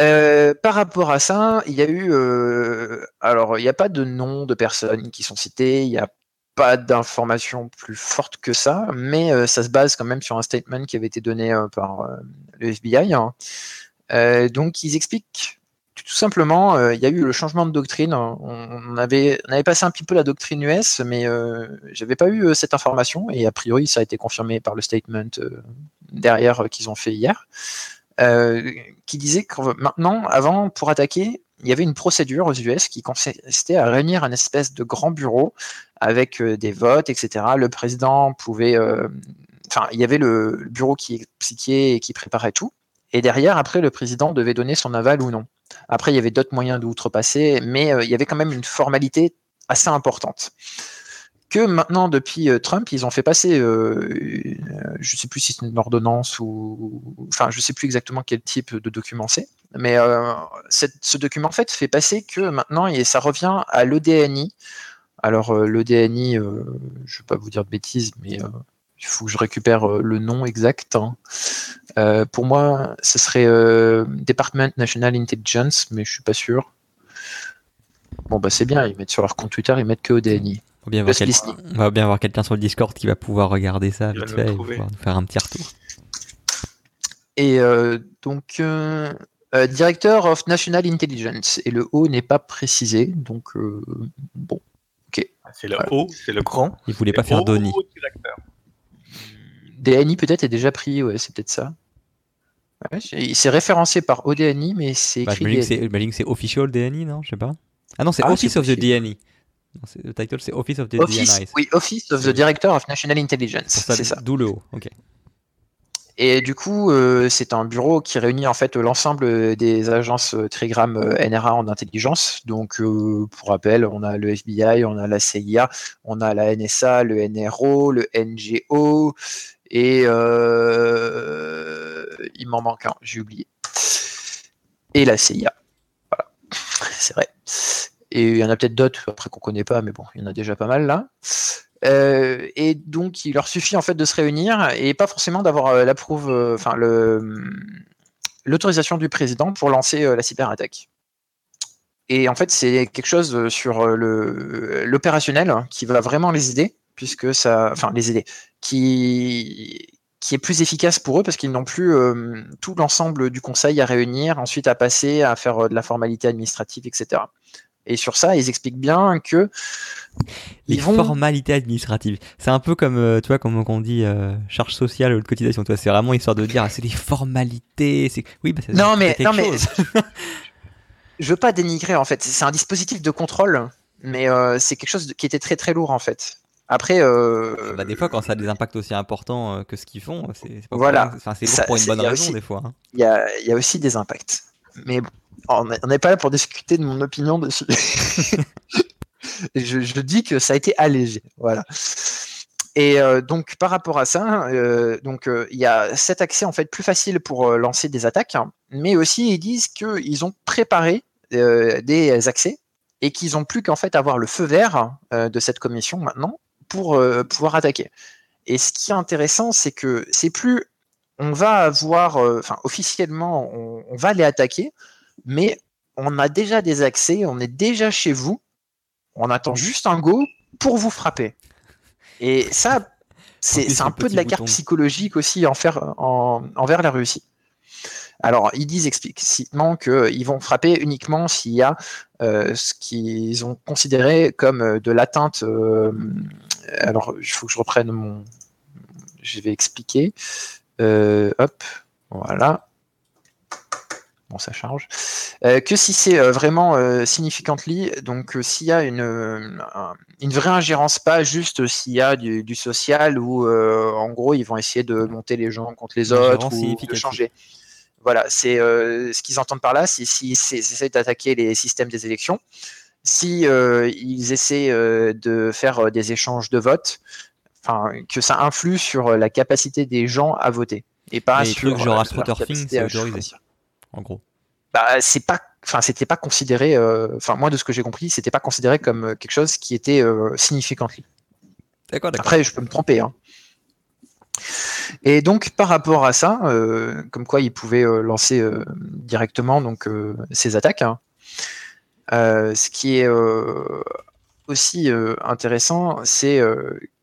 Euh, par rapport à ça, il y a eu. Euh, alors, il n'y a pas de nom de personnes qui sont citées, il n'y a pas d'informations plus fortes que ça, mais ça se base quand même sur un statement qui avait été donné par le FBI. Hein. donc, ils expliquent tout simplement, euh, il y a eu le changement de doctrine. On avait, on avait passé un petit peu la doctrine US, mais euh, j'avais pas eu euh, cette information. Et a priori, ça a été confirmé par le statement derrière qu'ils ont fait hier, qui disait que maintenant, avant, pour attaquer, il y avait une procédure aux US qui consistait à réunir un espèce de grand bureau avec des votes, etc. Le président pouvait, enfin, il y avait le bureau qui expliquait et qui préparait tout. Et derrière, après, le président devait donner son aval ou non. Après, il y avait d'autres moyens d'outrepasser, mais euh, il y avait quand même une formalité assez importante. que maintenant, depuis Trump, ils ont fait passer, je ne sais plus si c'est une ordonnance ou, enfin, je ne sais plus exactement quel type de document c'est, mais ce document en fait fait passer que maintenant, ça revient à l'ODNI. Alors l'ODNI, je ne vais pas vous dire de bêtises, mais il faut que je récupère le nom exact. Hein. pour moi, ce serait Department National Intelligence, mais je suis pas sûr. Bon, bah c'est bien, ils mettent sur leur compte Twitter, ils mettent que ODNI. On va bien, avoir quelqu'un sur le Discord qui va pouvoir regarder ça vite fait et pouvoir nous faire un petit retour. Et euh, donc, euh, euh, Director of National Intelligence. Et le O n'est pas précisé, donc bon, ok. Ah, c'est le O, c'est le grand. Il voulait pas faire Donny. DNI peut-être est déjà pris, ouais, c'est peut-être ça. Il c'est référencé par ODNI, mais c'est bah, écrit. c'est official DNI, non Je sais pas. Ah non, c'est ah, Office of the DNI. Le title, c'est Office of the DNI. Oui, Office of the Director of National Intelligence. C'est ça. D'où le haut. Ok. Et du coup, euh, c'est un bureau qui réunit en fait l'ensemble des agences euh, Trigram euh, NRA en intelligence. Donc, pour rappel, on a le FBI, on a la CIA, on a la NSA, le NRO, le NGO, et il m'en manque un, j'ai oublié. Et la CIA. Voilà, c'est vrai. Et il y en a peut-être d'autres après qu'on connaît pas, mais bon, il y en a déjà pas mal là. Euh, et donc, il leur suffit en fait de se réunir et pas forcément d'avoir euh, euh, enfin le l'autorisation du président pour lancer la cyberattaque. Et en fait, c'est quelque chose sur l'opérationnel qui va vraiment les aider, puisque ça, enfin les aider, qui qui est plus efficace pour eux parce qu'ils n'ont plus tout l'ensemble du conseil à réunir, ensuite à passer à faire de la formalité administrative, etc. Et sur ça, ils expliquent bien que les formalités administratives. C'est un peu comme, euh, tu vois, comme on dit euh, charge sociale ou de cotisation. c'est vraiment histoire de dire, ah, c'est des formalités. C'est oui, bah, non mais non mais je veux pas dénigrer en fait. C'est un dispositif de contrôle, mais euh, c'est quelque chose qui était très très lourd en fait. Après, bah, des fois, quand ça a des impacts aussi importants que ce qu'ils font, c'est pas voilà. Pour... pour une bonne raison des fois. Hein. Il y, a, y, a, aussi des impacts, mais on n'est pas là pour discuter de mon opinion dessus. je, dis que ça a été allégé. Voilà. Et euh, donc par rapport à ça, euh, donc euh, il y a cet accès en fait plus facile pour lancer des attaques, hein, mais aussi ils disent qu'ils ont préparé des accès et qu'ils ont plus qu'en fait avoir le feu vert de cette commission maintenant pour pouvoir attaquer. Et ce qui est intéressant, c'est que c'est plus on va avoir, enfin officiellement, on, on, va les attaquer, mais on a déjà des accès, on est déjà chez vous, on attend juste un go pour vous frapper. Et ça, c'est un peu de la carte psychologique aussi envers la Russie. Alors, ils disent explicitement qu'ils vont frapper uniquement s'il y a euh, ce qu'ils ont considéré comme euh, de l'atteinte. Euh, alors, il faut que je reprenne mon. Je vais expliquer. hop, voilà ça charge. Euh, que si c'est euh, vraiment euh, significantly, donc s'il y a une, une vraie ingérence, pas juste s'il y a du, social ou en gros ils vont essayer de monter les gens contre les autres ou de changer. Voilà, c'est ce qu'ils entendent par là, c'est s'ils essaient d'attaquer les systèmes des élections, si ils essaient de faire des échanges de votes, enfin que ça influe sur la capacité des gens à voter et pas sur genre c'est autorisé en gros. Bah, c'est pas enfin c'était pas considéré euh, enfin moi de ce que j'ai compris c'était pas considéré comme euh, quelque chose qui était euh, significant d'accord après je peux me tromper hein. et donc par rapport à ça comme quoi ils pouvaient lancer directement donc ces attaques hein, ce qui est aussi intéressant c'est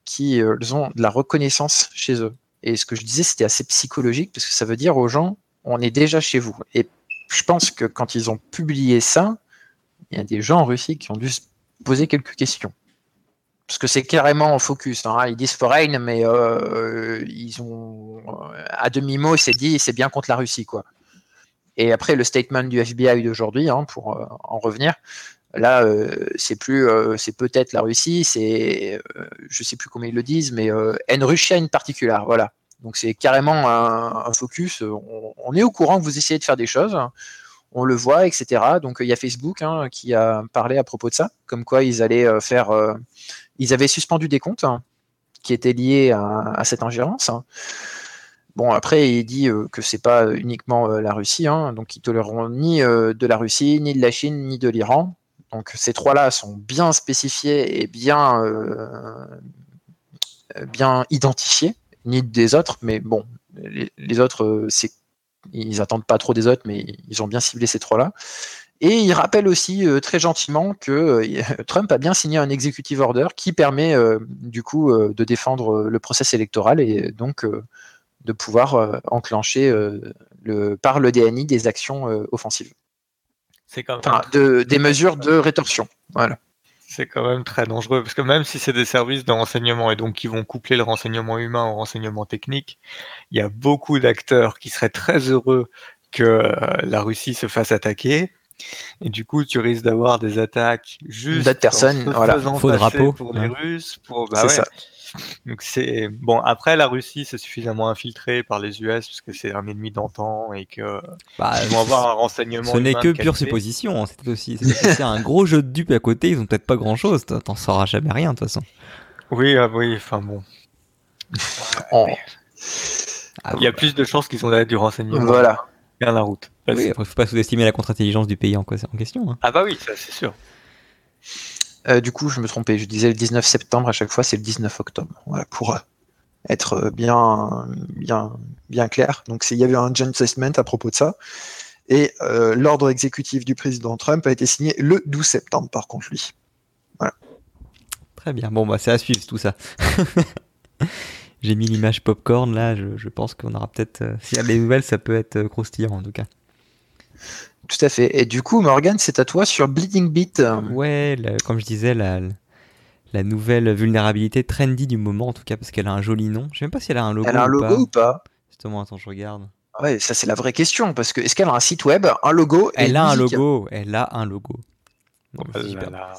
qu'ils ont de la reconnaissance chez eux et ce que je disais c'était assez psychologique parce que ça veut dire aux gens on est déjà chez vous et je pense que quand ils ont publié ça, il y a des gens en Russie qui ont dû se poser quelques questions. Parce que c'est carrément en focus. Hein. Ils disent foreign, mais euh, ils ont à demi-mot, c'est dit, c'est bien contre la Russie, quoi. Et après le statement du FBI d'aujourd'hui, hein, pour euh, en revenir, là, euh, c'est plus, c'est peut-être la Russie, c'est, je sais plus comment ils le disent, mais en Russia in particular, voilà. Donc c'est carrément un, focus. On, est au courant que vous essayez de faire des choses. on le voit, etc. Donc il y a Facebook hein, qui a parlé à propos de ça, comme quoi ils allaient faire, ils avaient suspendu des comptes hein, qui étaient liés à, cette ingérence. Hein. Bon, après, il dit que c'est pas uniquement la Russie, donc ils toléreront ni de la Russie, ni de la Chine, ni de l'Iran. Donc ces trois-là sont bien spécifiés et bien, bien identifiés, ni des autres, mais bon, les, autres, ils attendent pas trop des autres, mais ils ont bien ciblé ces trois-là. Et il rappelle aussi très gentiment que Trump a bien signé un executive order qui permet du coup de défendre le processus électoral et donc de pouvoir enclencher le, par le DNI des actions offensives. C'est enfin, de, des mesures de rétorsion. Voilà. C'est quand même très dangereux parce que même si c'est des services de renseignement et donc qui vont coupler le renseignement humain au renseignement technique, il y a beaucoup d'acteurs qui seraient très heureux que euh, la Russie se fasse attaquer. Et du coup, tu risques d'avoir des attaques juste d'autres personnes, voilà, faux drapeau pour les Russes, pour bah ouais. ça. Donc c'est bon. Après, la Russie, c'est suffisamment infiltré par les US parce que c'est un ennemi d'antan et que bah, ils vont avoir un renseignement. Ce n'est que pure supposition. Hein, c'est aussi c'est un gros jeu de dupes à côté. Ils ont peut-être pas grand chose. T'en sauras jamais rien de toute façon. Oui, ah, oui. Enfin bon. Ah, Il y a plus de chances qu'ils ont du renseignement. Voilà. Bien la route. Oui, après, faut pas sous-estimer la contre-intelligence du pays en, question. Hein. Ah bah oui, ça c'est sûr. Euh, du coup, je me trompais, je disais le 19 septembre à chaque fois, c'est le 19 octobre. Voilà, pour euh, être euh, bien, bien, bien clair. Donc, il y avait un joint statement à propos de ça. Et l'ordre exécutif du président Trump a été signé le 12 septembre, par contre, lui. Voilà. Très bien. Bon, bah, c'est à suivre tout ça. J'ai mis l'image popcorn là. Je, pense qu'on aura peut-être. S'il y a des nouvelles, ça peut être croustillant en tout cas. Tout à fait. Et du coup, Morgan, c'est à toi sur Bleeding Beat. Ouais, comme je disais, la, la nouvelle vulnérabilité trendy du moment, en tout cas, parce qu'elle a un joli nom. Je sais même pas si elle a un logo. Elle a un logo ou pas Justement, attends, je regarde. Ouais, ça c'est la vraie question, parce que est-ce qu'elle a un site web, un logo Elle a un logo, elle a un logo.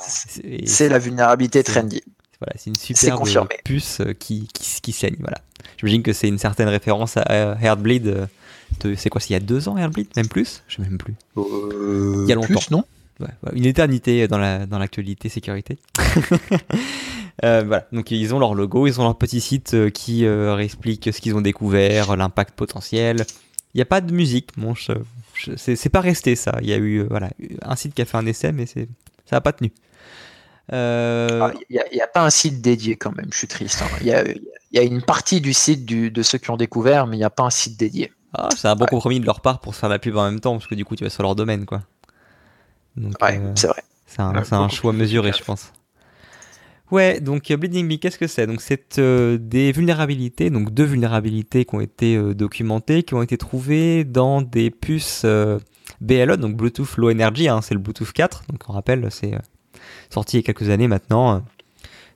c'est la vulnérabilité trendy. Voilà, c'est une super puce qui, qui, qui, saigne. Voilà. J'imagine que c'est une certaine référence à Heartbleed euh, c'est quoi, c'est il y a deux ans, Heartbleed Même plus? Je sais même plus. Euh, il y a longtemps. non? Une éternité dans l'actualité la, dans sécurité. euh, voilà, donc ils ont leur logo, ils ont leur petit site euh, qui euh, explique ce qu'ils ont découvert, l'impact potentiel. Il n'y a pas de musique, mon c'est pas resté ça. Il y a eu voilà, un site qui a fait un essai, mais ça n'a pas tenu. Ah, il n'y a, pas un site dédié quand même, je suis triste. Hein. Il y, a, y, a, une partie du site de ceux qui ont découvert, mais il n'y a pas un site dédié. Ah, c'est un bon compromis de leur part pour se faire la pub en même temps, parce que du coup, tu vas sur leur domaine, quoi. ouais, euh, c'est vrai. C'est un, choix mesuré, je pense. Ouais, donc euh, Bleeding Bee, qu'est-ce que c'est? Donc c'est euh, des vulnérabilités, donc deux vulnérabilités qui ont été documentées, qui ont été trouvées dans des puces BLE, donc Bluetooth Low Energy, hein, c'est le Bluetooth 4, donc on rappelle, c'est sorti il y a quelques années maintenant,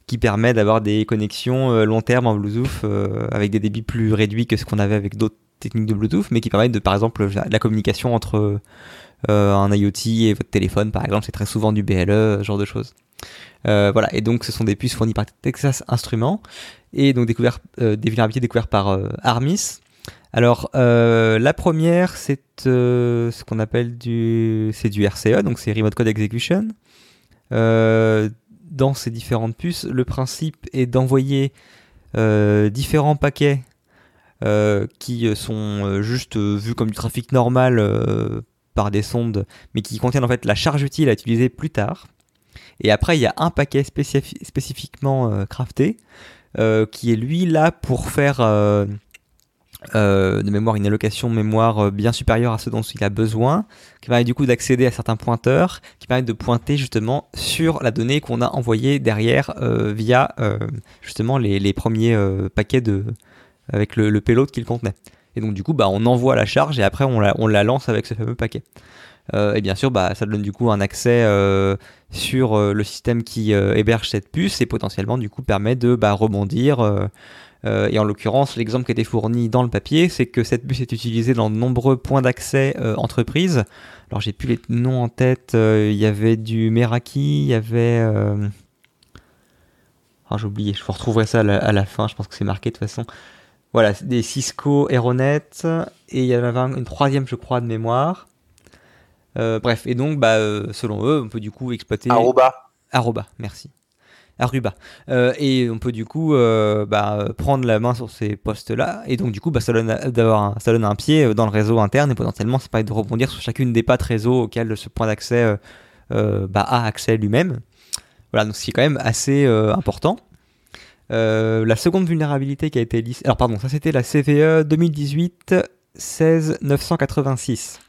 qui permet d'avoir des connexions long terme en Bluetooth avec des débits plus réduits que ce qu'on avait avec d'autres techniques de Bluetooth, mais qui permettent de, par exemple, la communication entre euh, un IoT et votre téléphone, par exemple, c'est très souvent du BLE, ce genre de choses. Euh, voilà, et donc ce sont des puces fournies par Texas Instruments et donc découvert, euh, des vulnérabilités découvertes par Armis. Alors la première, c'est ce qu'on appelle du, c'est du RCE, donc c'est Remote Code Execution. dans ces différentes puces, le principe est d'envoyer différents paquets euh, qui euh, sont euh, juste vus comme du trafic normal par des sondes, mais qui contiennent en fait la charge utile à utiliser plus tard. Et après, il y a un paquet spécifiquement crafté qui est lui là pour faire de mémoire une allocation mémoire bien supérieure à ce dont il a besoin, qui permet du coup d'accéder à certains pointeurs, qui permet de pointer justement sur la donnée qu'on a envoyée derrière via justement les premiers paquets de, avec le, payload qu'il contenait. Et donc du coup, bah, on envoie la charge et après on la, lance avec ce fameux paquet. Euh, et bien sûr, bah, ça donne du coup un accès euh, sur euh, le système qui héberge cette puce et potentiellement du coup permet de bah, rebondir. et en l'occurrence, l'exemple qui était fourni dans le papier, c'est que cette puce est utilisée dans de nombreux points d'accès entreprises. Alors j'ai plus les noms en tête. Il y avait du Meraki, il y avait ah, j'ai oublié, je vous retrouverai ça à la, fin, je pense que c'est marqué de toute façon. Voilà, des Cisco Aeronet, et il y en avait une troisième, je crois, de mémoire. bref, et donc, bah, selon eux, on peut du coup exploiter. Aruba. Aruba, merci. Aruba. et on peut du coup bah, prendre la main sur ces postes-là, et donc du coup, bah, ça, donne, un, ça donne un pied dans le réseau interne, et potentiellement, ça permet de rebondir sur chacune des pattes réseau auxquelles ce point d'accès bah, a accès lui-même. Voilà, donc c'est quand même assez important. Euh, la seconde vulnérabilité qui a été listée. Alors, pardon, ça c'était la CVE 2018 16986.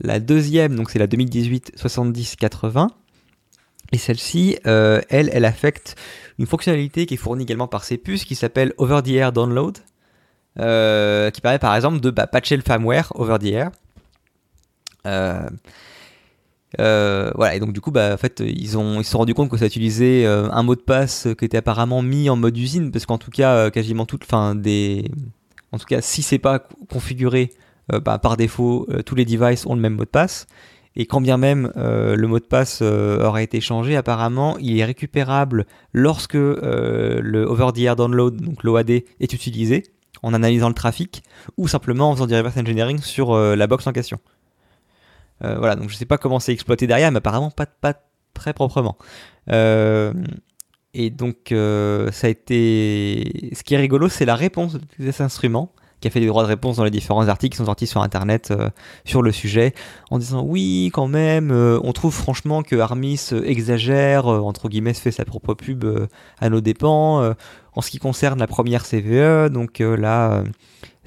La deuxième, donc c'est la 2018 70 80. Et celle-ci, euh, elle, elle affecte une fonctionnalité qui est fournie également par ces puces qui s'appelle Over the Air Download, euh, qui permet par exemple de bah, patcher le firmware over the air. Euh, voilà, et donc du coup, bah, en fait, ils, ont, ils se sont rendus compte que ça utilisait euh, un mot de passe qui était apparemment mis en mode usine, parce qu'en tout cas, euh, quasiment toutes, enfin, des. En tout cas, si c'est pas configuré bah, par défaut, tous les devices ont le même mot de passe. Et quand bien même le mot de passe aurait été changé, apparemment, il est récupérable lorsque le over-the-air download, donc l'OAD, est utilisé, en analysant le trafic, ou simplement en faisant du reverse engineering sur la box en question. Euh, voilà, donc je sais pas comment c'est exploité derrière, mais apparemment pas, pas très proprement. Euh, et donc euh, ça a été. Ce qui est rigolo, c'est la réponse de cet instrument qui a fait des droits de réponse dans les différents articles qui sont sortis sur internet sur le sujet, en disant oui quand même, on trouve franchement que Armis exagère, entre guillemets fait sa propre pub à nos dépens. en ce qui concerne la première CVE, donc là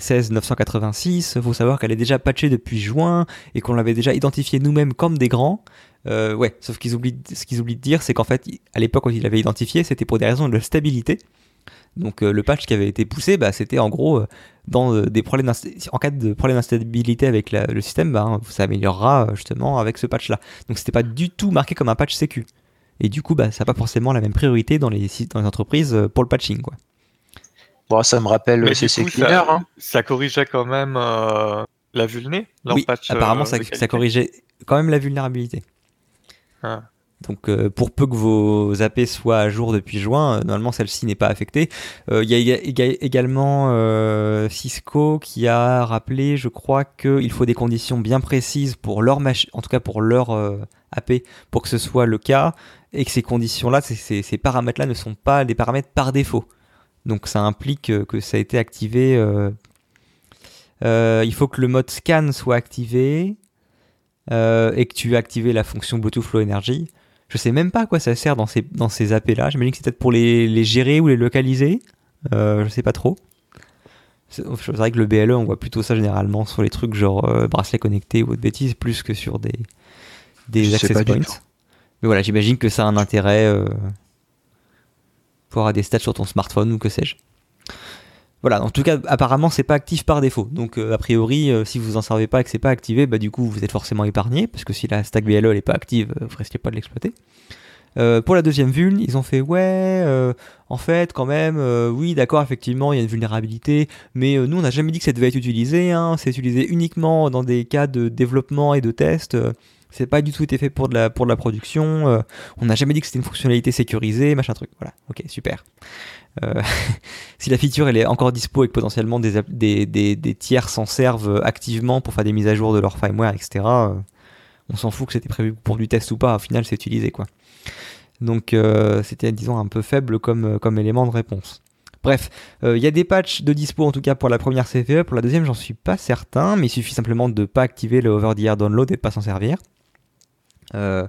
16986, il faut savoir qu'elle est déjà patchée depuis juin et qu'on l'avait déjà identifiée nous-mêmes comme des grands. Euh, ouais, sauf qu'ils oublient, ce qu'ils oublient de dire, c'est qu'en fait, à l'époque où ils l'avaient identifié, c'était pour des raisons de stabilité. Donc euh, le patch qui avait été poussé, bah, c'était en gros euh, dans des problèmes en cas de problème d'instabilité avec le système, bah, ça améliorera justement avec ce patch-là. Donc c'était pas du tout marqué comme un patch sécu. Et du coup, bah, ça n'a pas forcément la même priorité dans les, dans les entreprises pour le patching. Quoi ça me rappelle CC Cleaner. Ça, hein. ça, corrigeait quand même euh, la vulné Oui, apparemment, euh, ça, corrigeait quand même la vulnérabilité. Ah. Donc, euh, pour peu que vos AP soient à jour depuis juin, normalement celle-ci n'est pas affectée. Il y a également Cisco qui a rappelé, je crois, qu'il faut des conditions bien précises pour leur machine, en tout cas pour leur AP, pour que ce soit le cas, et que ces conditions-là, ces paramètres-là ne sont pas des paramètres par défaut. Donc ça implique que ça a été activé. Euh, euh, il faut que le mode scan soit activé euh, et que tu aies activé la fonction Bluetooth Low Energy. Je sais même pas à quoi ça sert dans ces, dans ces AP là. J'imagine que c'est peut-être pour les, les, gérer ou les localiser. je sais pas trop. C'est vrai que le BLE, on voit plutôt ça généralement sur les trucs genre bracelet connecté ou autre bêtises, plus que sur des, des access points. Mais voilà, j'imagine que ça a un intérêt pour avoir des stats sur ton smartphone ou que sais-je. Voilà, en tout cas, apparemment, c'est pas actif par défaut. Donc, euh, a priori, euh, si vous en servez pas et que c'est pas activé, bah, du coup, vous êtes forcément épargné, parce que si la stack BLE n'est pas active, euh, vous risquez pas de l'exploiter. pour la deuxième vulne, ils ont fait ouais, en fait, quand même, oui, d'accord, effectivement, il y a une vulnérabilité, mais nous, on n'a jamais dit que ça devait être utilisé. Hein, c'est utilisé uniquement dans des cas de développement et de test. C'est pas du tout été fait pour de la, pour de la production. Euh, on n'a jamais dit que c'était une fonctionnalité sécurisée, machin truc. Voilà, ok, super. Euh, si la feature elle est encore dispo et que potentiellement des, des, des, tiers s'en servent activement pour faire des mises à jour de leur firmware, etc., euh, on s'en fout que c'était prévu pour du test ou pas. Au final, c'est utilisé quoi. Donc c'était disons un peu faible comme, comme élément de réponse. Bref, il y a des patchs de dispo en tout cas pour la première CVE, pour la deuxième j'en suis pas certain, mais il suffit simplement de ne pas activer le over the air download et de pas s'en servir. Euh,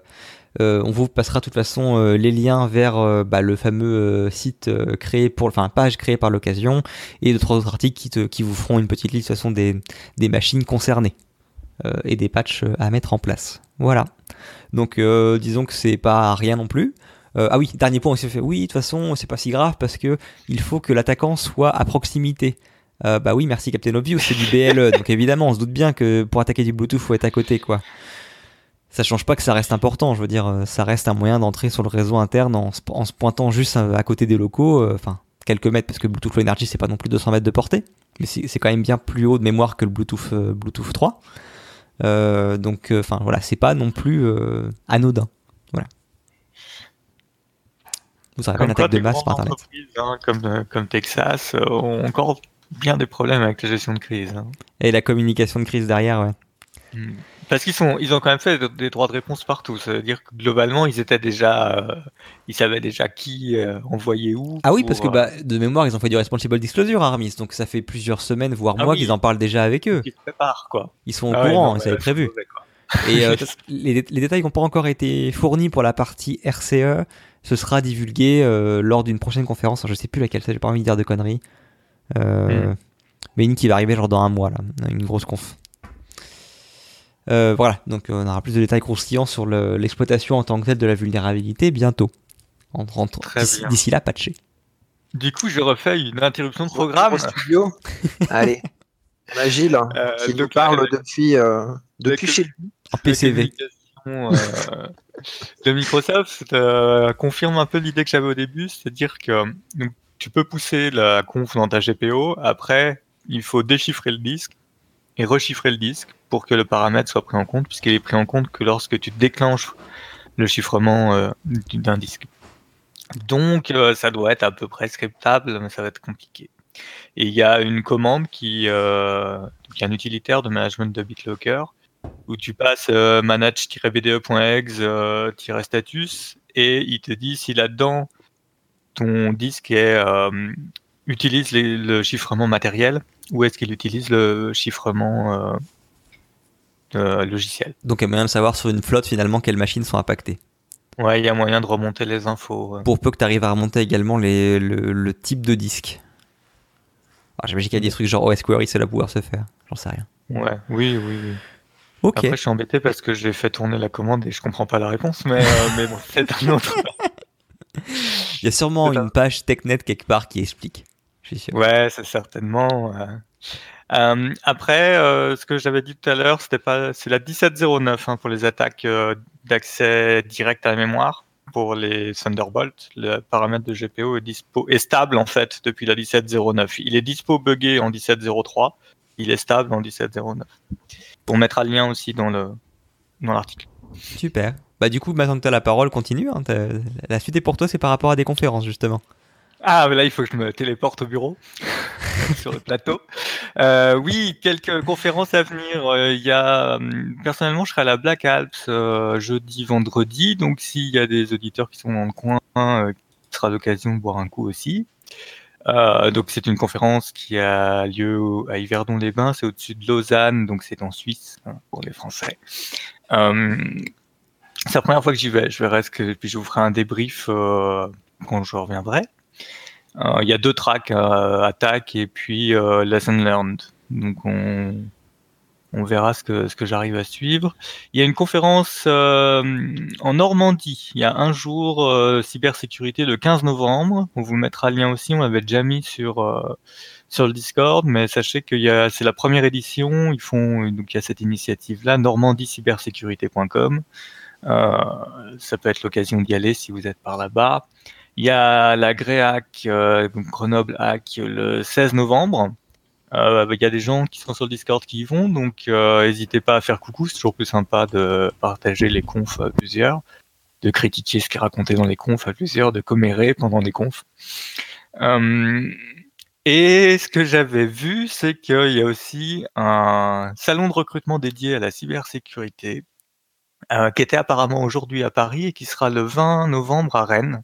euh, on vous passera de toute façon euh, les liens vers bah, le fameux site créé pour, enfin page créée par l'occasion et d'autres autres articles qui, vous feront une petite liste de toute façon des, machines concernées et des patchs à mettre en place. Voilà. Donc disons que c'est pas rien non plus. ah oui, dernier point aussi fait. Oui, de toute façon c'est pas si grave parce que il faut que l'attaquant soit à proximité. bah oui, merci Captain Obvious, c'est du BLE. donc évidemment, on se doute bien que pour attaquer du Bluetooth, faut être à côté, quoi ça change pas que ça reste important. Je veux dire, euh, ça reste un moyen d'entrer sur le réseau interne en se, pointant juste à, côté des locaux, euh, enfin quelques mètres, parce que Bluetooth Low Energy c'est pas non plus 200 mètres de portée, mais c'est quand même bien plus haut de mémoire que le Bluetooth euh, Bluetooth 3. donc, enfin voilà, c'est pas non plus anodin. Voilà. Vous aurez pas une attaque de masse par internet. Hein, comme, comme Texas ont encore bien des problèmes avec la gestion de crise. Hein. Et la communication de crise derrière, ouais. Hmm. Parce qu'ils sont, ils ont quand même fait des droits de réponse partout. Ça veut dire que globalement, ils étaient déjà, euh, ils savaient déjà qui euh, envoyer où. Ah oui, parce que pour, euh, bah, de mémoire, ils ont fait du responsible disclosure à Armis, donc ça fait plusieurs semaines, voire Ah mois oui. qu'ils en parlent déjà avec eux. ils se préparent, quoi. Ils sont au Ah courant, ils mais avaient prévu. Et euh, les, les détails n'ont pas encore été fournis pour la partie RCE. Ce sera divulgué lors d'une prochaine conférence. Je sais plus laquelle j'ai pas envie de dire de conneries. Euh, Mm. Mais une qui va arriver genre dans un mois, là, une grosse conf. Euh, voilà, donc euh, on aura plus de détails croustillants sur le- l'exploitation en tant que telle de la vulnérabilité bientôt. En, en- d'ici- là, patché. Du coup, je refais une interruption de Au programme. studio. Allez. On a Gilles hein, Euh, qui nous parle euh, depuis, euh, depuis chez lui. En La PCV. euh, de Microsoft euh, confirme un peu l'idée que j'avais au début, c'est-à-dire que donc, tu peux pousser la conf dans ta GPO, après il faut déchiffrer le disque et rechiffrer le disque pour que le paramètre soit pris en compte, puisqu'il est pris en compte que lorsque tu déclenches le chiffrement euh, d'un disque. Donc euh, ça doit être à peu près scriptable, mais ça va être compliqué. Et il y a une commande qui, euh, qui est un utilitaire de management de BitLocker où tu passes euh, manage-bde.exe euh, status et il te dit si là-dedans ton disque utilise le chiffrement matériel ou est-ce qu'il utilise le chiffrement euh, logiciel. Donc il y a moyen de savoir sur une flotte finalement quelles machines sont impactées. Ouais, il y a moyen de remonter les infos. ouais. Pour peu que tu arrives à remonter également les, le, le type de disque. Alors, J'imagine qu'il y a des trucs genre OS Query, ça doit pouvoir se faire. J'en sais rien. Ouais, oui, oui, oui. Ok. Après, je suis embêté parce que j'ai fait tourner la commande et je comprends pas la réponse, mais, euh, mais bon, c'est un autre. Il y a sûrement une page TechNet quelque part qui explique. Je suis sûr. Ouais, c'est certainement. euh. Euh, après, euh, ce que j'avais dit tout à l'heure, c'était pas, c'est la 1709 hein, pour les attaques euh, d'accès direct à la mémoire. Pour les Thunderbolt, le paramètre de GPO est stable en fait depuis la 1709. Il est dispo buggé en 1703. Il est stable en 1709. On mettra le lien aussi dans le dans l'article. Super. Bah du coup, maintenant que tu as la parole, continue. hein. La suite est pour toi, c'est par rapport à des conférences justement. Ah, mais là, il faut que je me téléporte au bureau, sur le plateau. Euh, oui, quelques conférences à venir. Euh, y a, hum, personnellement, je serai à la Black Alps euh, jeudi, vendredi. Donc, s'il y a des auditeurs qui sont dans le coin, ce sera l'occasion de boire un coup aussi. Donc, c'est une conférence qui a lieu à Yverdon-les-Bains. C'est au-dessus de Lausanne, donc c'est en Suisse hein, pour les Français. Euh, c'est la première fois que j'y vais. Je verrai ce que, puis je vous ferai un débrief quand je reviendrai. Euh, Il y a deux tracks, euh, attaque et puis euh, lesson learned. Donc on, on verra ce que, ce que j'arrive à suivre. Il y a une conférence en Normandie. Il y a un jour cybersécurité le 15 novembre. On vous mettra le lien aussi. On l'avait déjà mis sur sur le Discord, mais sachez que c'est la première édition. Ils font donc il y a cette initiative là, normandiecybersécurité.com. Ça peut être l'occasion d'y aller si vous êtes par là-bas. Il y a la Gréac, euh, donc Grenoble Hack, le 16 novembre. Euh, Il y a des gens qui sont sur le Discord qui y vont, donc euh, n'hésitez pas à faire coucou. C'est toujours plus sympa de partager les confs à plusieurs, de critiquer ce qui est raconté dans les confs à plusieurs, de commérer pendant les confs. Euh, et ce que j'avais vu, c'est qu'il y a aussi un salon de recrutement dédié à la cybersécurité euh, qui était apparemment aujourd'hui à Paris et qui sera le 20 novembre à Rennes.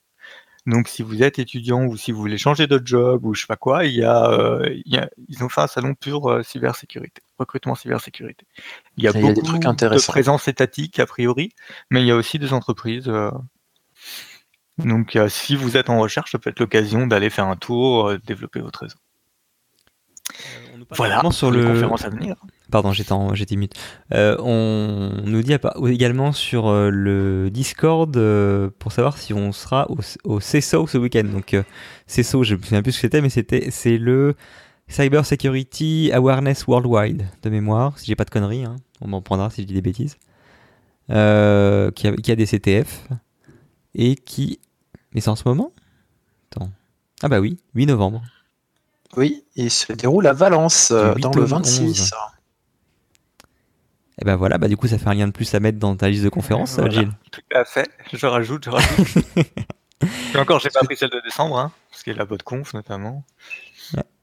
Donc, si vous êtes étudiant ou si vous voulez changer de job ou je sais pas quoi, il y a, euh, il y a ils ont fait un salon pur euh, cybersécurité, recrutement cybersécurité. Il y a Il y a des beaucoup de présence étatique a priori, mais il y a aussi des entreprises. euh, donc, euh, si vous êtes en recherche, ça peut être l'occasion d'aller faire un tour, euh, développer votre réseau. Voilà, également sur pour les le- conférences à venir. Pardon, j'étais en- j'étais mute. Euh, on nous dit également sur euh, le Discord euh, pour savoir si on sera au, au CESO ce week-end. Donc euh, CESO, je me souviens plus ce que c'était, mais c'était c'est le Cyber Security Awareness Worldwide de mémoire, si j'ai pas de conneries. hein. On m'en prendra si je dis des bêtises. Qui, a, qui a des CTF et qui. Mais c'est en ce moment? Attends. Ah bah oui, 8 novembre. Oui, il se déroule à Valence, dans 8 le au 26. Et ben voilà, bah du coup ça fait un lien de plus à mettre dans ta liste de conférences, Voilà. Gilles. Tout à fait. Je rajoute, je rajoute. Et encore, j'ai pas pris celle de décembre, hein, parce qu'il y a la botte conf notamment.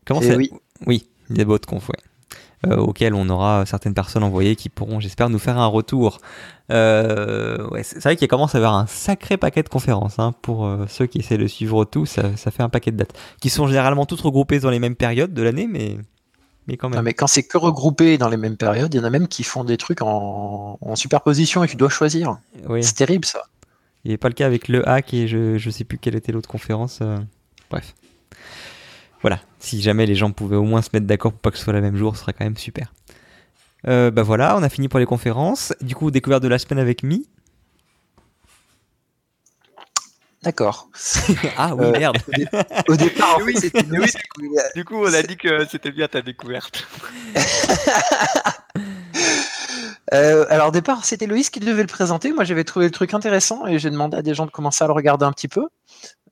Comment Eh c'est oui. Oui, des bots conf, ouais. auquel on aura certaines personnes envoyées qui pourront, j'espère, nous faire un retour. ouais, c'est vrai qu'il commence à y avoir un sacré paquet de conférences hein, pour ceux qui essaient de suivre tout. Ça, ça, fait un paquet de dates qui sont généralement toutes regroupées dans les mêmes périodes de l'année, mais mais quand même. mais quand c'est que regroupé dans les mêmes périodes, il y en a même qui font des trucs en, superposition et tu dois choisir. C'est terrible ça. Il n'est pas le cas avec le hack et je ne sais plus quelle était l'autre conférence. Euh, bref. Voilà, si jamais les gens pouvaient au moins se mettre d'accord pour pas que ce soit le même jour, ce serait quand même super. Euh, bah voilà, on a fini pour les conférences. Du coup, découverte de la semaine avec Mi. D'accord. ah oui, euh, merde. Au, départ, oui, Du coup, on a dit que c'était bien ta découverte. Euh, alors au départ, c'était Loïs qui devait le présenter. Moi, j'avais trouvé le truc intéressant et j'ai demandé à des gens de commencer à le regarder un petit peu.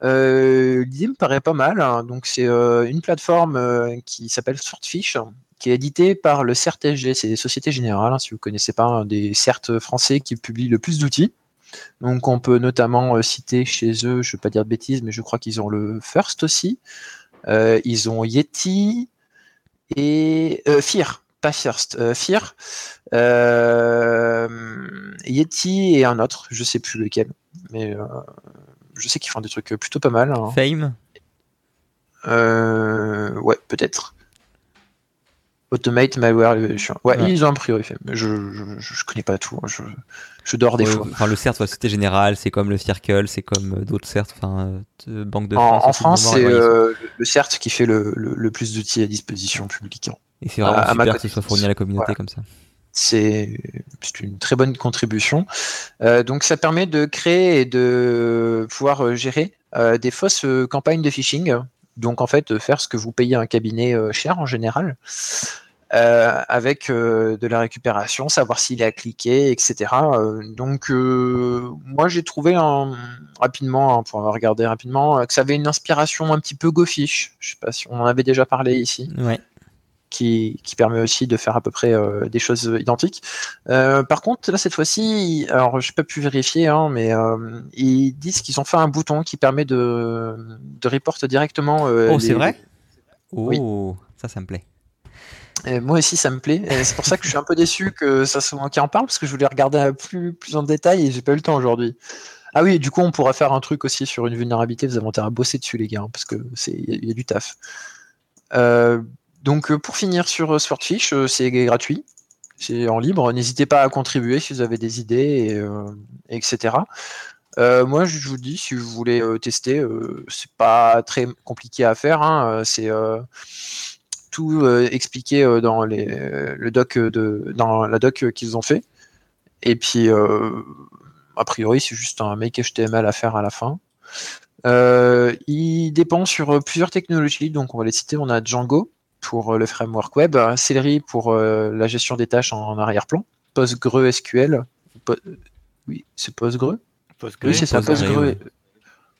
Euh, L'idée me paraît pas mal. Hein. Donc c'est une plateforme qui s'appelle Swordfish, qui est éditée par le CERT-SG. C'est des sociétés générales, hein, si vous ne connaissez pas, un des CERT français qui publient le plus d'outils. Donc on peut notamment euh, citer chez eux, je ne veux pas dire de bêtises, mais je crois qu'ils ont le First aussi. Euh, ils ont Yeti et euh, Fear, pas First, Fear, Yeti et un autre, je ne sais plus lequel, mais je sais qu'ils font des trucs plutôt pas mal. Hein. Fame? ouais, peut-être. Automate Malware Ouais, ils ont un priori fait. Je, je, connais pas tout. Hein. Je, je dors des fois. Enfin, le CERT, c'était général, c'est comme le Circle, c'est comme euh, d'autres CERT, enfin, euh, Banque de France. En, France, c'est euh, le CERT qui fait le, le, plus d'outils à disposition publique. Et c'est vraiment super que ce soit fourni à la communauté comme ça. C'est une très bonne contribution. donc, ça permet de créer et de pouvoir gérer des fausses campagnes de phishing. Donc, en fait, faire ce que vous payez un cabinet cher en général. Euh, avec euh, de la récupération, savoir s'il a cliqué, etc. Euh, donc moi j'ai trouvé rapidement, hein, pour regarder rapidement, que ça avait une inspiration un petit peu gophish. Je sais pas si on en avait déjà parlé ici. Qui, qui, permet aussi de faire à peu près des choses identiques. par contre, là, cette fois-ci, alors je n'ai pas pu vérifier, hein, mais ils disent qu'ils ont fait un bouton qui permet de, de report directement. oh, c'est vrai? Oh, ça, ça me plaît moi aussi, ça me plaît. C'est pour ça que je suis un peu déçu que ça soit moi qui en parle, parce que je voulais regarder plus, en détail et j'ai pas eu le temps aujourd'hui. Ah oui, du coup, on pourra faire un truc aussi sur une vulnérabilité. Vous avez intérêt à bosser dessus, les gars, hein, parce que c'est y, a du taf. Euh, donc, euh, pour finir sur euh, Swordfish, c'est gratuit, c'est en libre. N'hésitez pas à contribuer si vous avez des idées, etc. moi, je vous dis, si vous voulez tester, c'est pas très compliqué à faire. Hein, c'est tout euh, expliqué euh, dans les, le doc de, dans la doc qu'ils ont fait. Et puis, euh, a priori, c'est juste un make HTML à faire à la fin. il dépend sur plusieurs technologies, donc on va les citer. On a Django pour le framework web, Celery pour la gestion des tâches en, arrière-plan, PostgreSQL. oui, c'est Postgre? Postgre. Oui, c'est ça.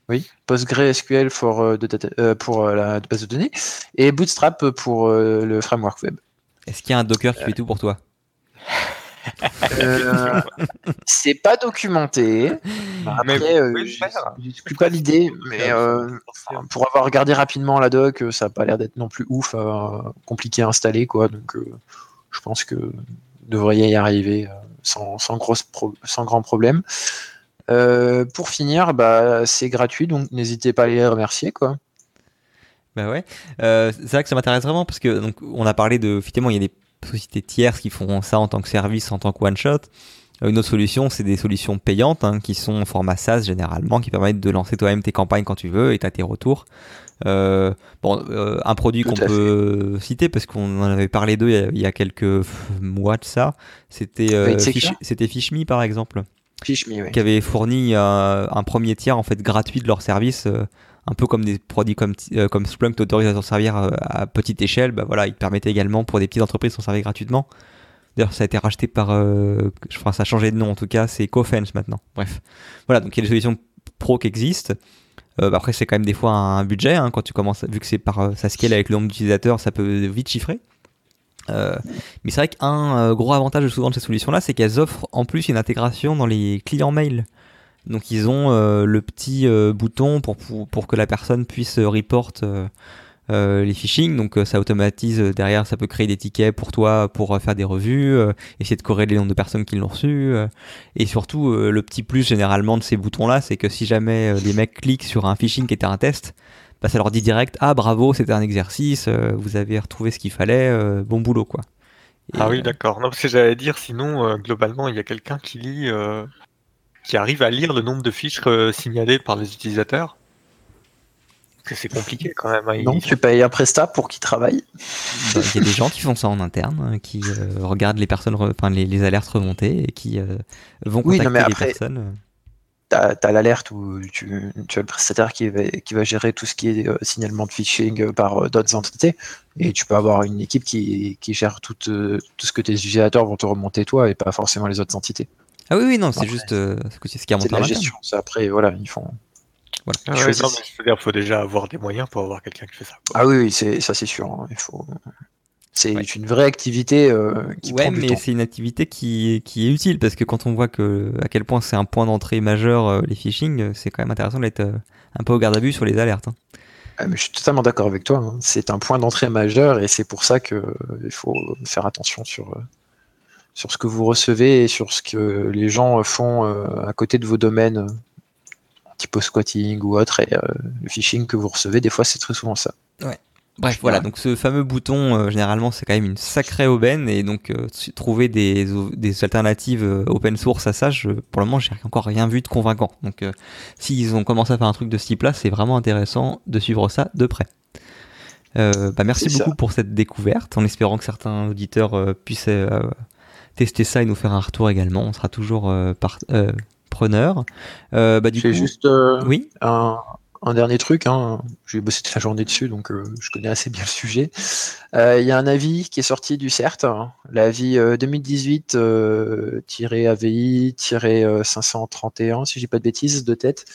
Oui, PostgreSQL pour, euh, euh, pour euh, la base de données et Bootstrap pour le framework web. Est-ce qu'il y a un Docker qui fait tout pour toi? C'est pas documenté. Après, je n'exclus pas l'idée, mais pour avoir regardé rapidement la doc, ça n'a pas l'air d'être non plus ouf, compliqué à installer, quoi. Donc, je pense que vous devriez y arriver sans, sans, sans grand problème. Euh, pour finir, bah, c'est gratuit, donc n'hésitez pas à les remercier. Quoi. Bah ouais, euh, c'est vrai que ça m'intéresse vraiment parce que donc, on a parlé de. Effectivement, il y a des sociétés tierces qui font ça en tant que service, en tant que one-shot. Euh, une autre solution, c'est des solutions payantes hein, qui sont en format SaaS généralement, qui permettent de lancer toi-même tes campagnes quand tu veux et tu as tes retours. bon, un produit qu'on peut citer parce qu'on en avait parlé d'eux il, y a quelques mois de ça, c'était c'était FishMe par exemple qui avait fourni euh, un premier tiers en fait gratuit de leur service, euh, un peu comme des produits comme, euh, comme Splunk t'autorise à s'en servir à petite échelle. Bah voilà, ils permettaient également pour des petites entreprises de s'en servir gratuitement. D'ailleurs, ça a été racheté par, je crois, ça a changé de nom en tout cas, c'est Cofense maintenant. Bref, voilà, donc il y a des solutions pro qui existent. Bah, après, c'est quand même des fois un, budget hein, quand tu commences, vu que c'est par ça scale avec le nombre d'utilisateurs, ça peut vite chiffrer. Euh, mais c'est vrai qu'un euh, gros avantage souvent de ces solutions-là, c'est qu'elles offrent en plus une intégration dans les clients mail. Donc ils ont euh, le petit bouton pour, pour, que la personne puisse report les phishing, donc ça automatise derrière, ça peut créer des tickets pour toi pour faire des revues, essayer de corréler le nombre de personnes qui l'ont reçu, et surtout le petit plus généralement de ces boutons-là, c'est que si jamais les mecs cliquent sur un phishing qui était un test, bah, ça leur dit direct ah bravo c'était un exercice, vous avez retrouvé ce qu'il fallait, bon boulot quoi. ah oui d'accord, non parce que j'allais dire sinon globalement il y a quelqu'un qui lit qui arrive à lire le nombre de fiches signalées par les utilisateurs que c'est compliqué quand même. Hein. Donc tu payes un prestat pour qu'il travaille. Bah, il y a des gens qui font ça en interne, hein, qui euh, regardent les personnes, enfin les, alertes remontées et qui euh, vont contacter oui, les personnes. Euh. Tu as, l'alerte où tu, as le prestataire qui va, qui va gérer tout ce qui est signalement de phishing par d'autres entités et tu peux avoir une équipe qui, qui gère tout, tout ce que tes utilisateurs vont te remonter toi et pas forcément les autres entités. Ah oui, oui, non, c'est juste ce qui remonte la gestion. Après, voilà, ils font, voilà. Ah il faut déjà avoir des moyens pour avoir quelqu'un qui fait ça. Ah oui, c'est ça c'est sûr. Hein. Il faut. C'est une vraie activité euh, qui ouais, prend du mais c'est une activité qui, qui est utile parce que quand on voit que à quel point c'est un point d'entrée majeur euh, les phishing, euh, c'est quand même intéressant d'être un peu au garde à vue sur les alertes. Hein. Ah, mais je suis totalement d'accord avec toi. Hein. C'est un point d'entrée majeur et c'est pour ça que il faut faire attention sur sur ce que vous recevez et sur ce que les gens font à côté de vos domaines typo squatting ou autre, et le phishing que vous recevez, des fois, c'est très souvent ça. Ouais. Bref, voilà, donc ce fameux bouton, euh, généralement, c'est quand même une sacrée aubaine, et donc euh, trouver des, des alternatives open source à ça, je, pour le moment, j'ai encore rien vu de convaincant. Donc, s'ils ont commencé à faire un truc de ce type-là, c'est vraiment intéressant de suivre ça de près. bah, merci beaucoup pour cette découverte, en espérant que certains auditeurs puissent tester ça et nous faire un retour également. On sera toujours par, preneur. Euh, bah, juste euh, oui un, dernier truc. Hein. J'ai bossé toute la journée dessus, donc euh, je connais assez bien le sujet. Il y a un avis qui est sorti du CERT, hein. l'avis 2018-AVI-531, si je dis pas de bêtises, de tête,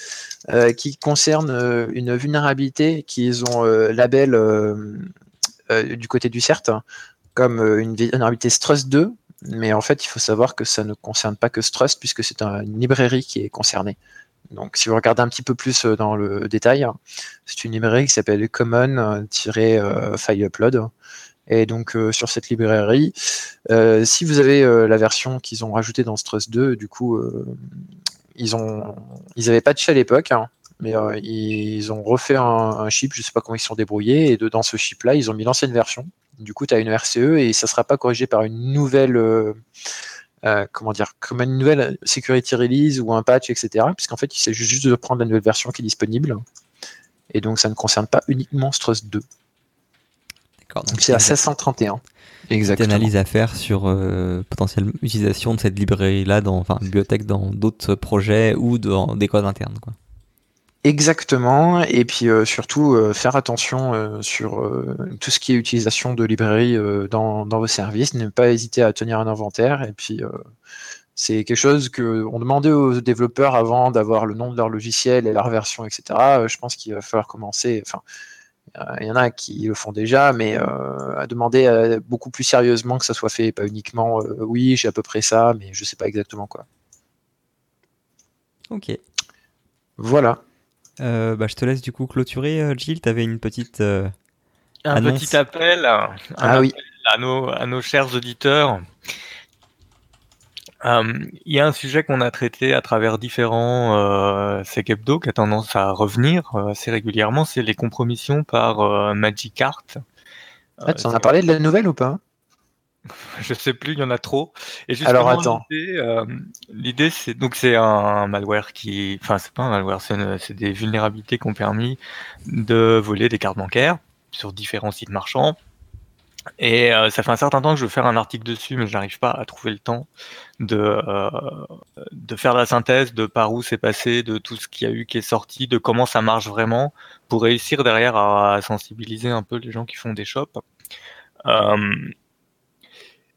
qui concerne une vulnérabilité qu'ils ont label du côté du CERT comme une vulnérabilité Stress 2 mais en fait, il faut savoir que ça ne concerne pas que Strust, puisque c'est une librairie qui est concernée. Donc, si vous regardez un petit peu plus euh, dans le détail, c'est une librairie qui s'appelle Common-File Upload. Et donc, euh, sur cette librairie, euh, si vous avez la version qu'ils ont rajoutée dans Strust 2, du coup, ils ont, ils n'avaient pas de chat à l'époque, hein, mais ils ont refait un, chip, je ne sais pas comment ils sont débrouillés, et dans ce chip-là, ils ont mis l'ancienne version du coup, tu as une RCE et ça ne sera pas corrigé par une nouvelle, euh, euh, comment dire, comme une nouvelle security release ou un patch, etc. Puisqu'en fait, il s'agit juste de prendre la nouvelle version qui est disponible. Et donc, ça ne concerne pas uniquement Struss 2. D'accord. Donc, c'est à 1631. Exactement. Une analyse à faire sur euh, potentielle utilisation de cette librairie-là, dans, enfin, bibliothèque dans d'autres projets ou dans des codes internes. Quoi. Exactement, et puis euh, surtout euh, faire attention euh, sur tout ce qui est utilisation de librairies dans, dans, vos services, ne pas hésiter à tenir un inventaire, et puis c'est quelque chose que on demandait aux développeurs avant d'avoir le nom de leur logiciel et leur version, etc. je pense qu'il va falloir commencer, enfin, il y en a qui le font déjà, mais à demander beaucoup plus sérieusement que ça soit fait, pas uniquement oui, j'ai à peu près ça, mais je sais pas exactement quoi. Ok. Voilà. Euh, bah, je te laisse du coup clôturer, euh, Gilles. Tu avais une petite. Euh, un petit appel, ah, oui. à, nos, à nos chers auditeurs. Il y a un sujet qu'on a traité à travers différents euh, hebdo qui a tendance à revenir assez régulièrement, c'est les compromissions par Magicart. Ah, tu en as parlé de la nouvelle ou pas? je sais plus, il y en a trop. Et Alors attends. L'idée, euh, c'est donc c'est un malware qui, enfin c'est pas un malware, c'est des vulnérabilités qui ont permis de voler des cartes bancaires sur différents sites marchands. Et euh, ça fait un certain temps que je veux faire un article dessus, mais je n'arrive pas à trouver le temps de, euh, de faire la synthèse de par où c'est passé, de tout ce qu'il y a eu qui est sorti, de comment ça marche vraiment, pour réussir derrière à sensibiliser un peu les gens qui font des shops.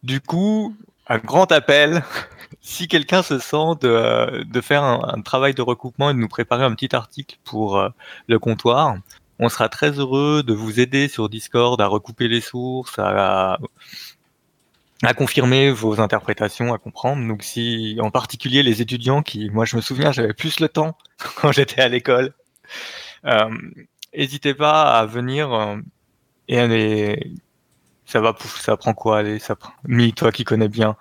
Du coup, un grand appel, si quelqu'un se sent de, de faire un, travail de recoupement et de nous préparer un petit article pour euh, le comptoir, on sera très heureux de vous aider sur Discord à recouper les sources, à, à confirmer vos interprétations, à comprendre. Donc si, en particulier les étudiants qui, moi je me souviens, j'avais plus le temps quand j'étais à l'école, euh, n'hésitez pas à venir euh, Et elle est... ça va, ça prend quoi Allez, ça prend... Mi, toi qui connais bien,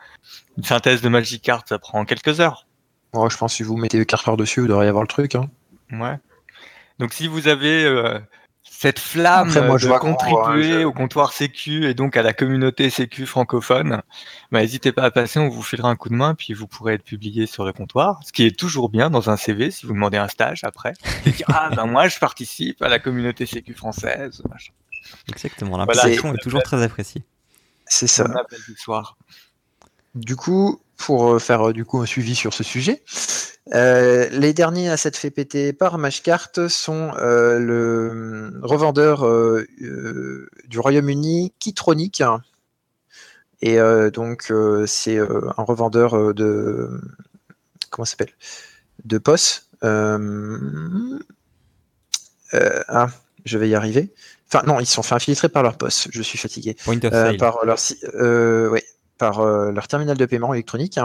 une synthèse de Magic Card, ça prend quelques heures. Moi, je pense que si vous mettez 4 heures dessus, vous devriez avoir le truc. Hein. Ouais. Donc si vous avez euh, cette flamme Après, moi, je de qu'on- contribuer ouais, je- au comptoir Sécu et donc à la communauté Sécu francophone, bah, n'hésitez pas à passer, on vous filera un coup de main, puis vous pourrez être publié sur le comptoir, ce qui est toujours bien dans un CV si vous demandez un stage après. Et dire, ah ben moi je participe à la communauté Sécu française. machin. Exactement. Voilà. L'implication est toujours très appréciée. C'est ça. Du soir. Du coup, pour euh, faire euh, du coup un suivi sur ce sujet, euh, les derniers à s'être fait péter par Mashcart sont euh, le revendeur euh, euh, du Royaume-Uni, Kitronic. Et euh, donc, euh, c'est euh, un revendeur euh, de. Comment ça s'appelle? De POS. Euh, euh, ah, je vais y arriver. Enfin, non, ils se sont fait infiltrer par leur POS. Je suis fatigué. Point of Euh, sale. par leur, si- euh, ouais, par euh, leur terminal de paiement électronique.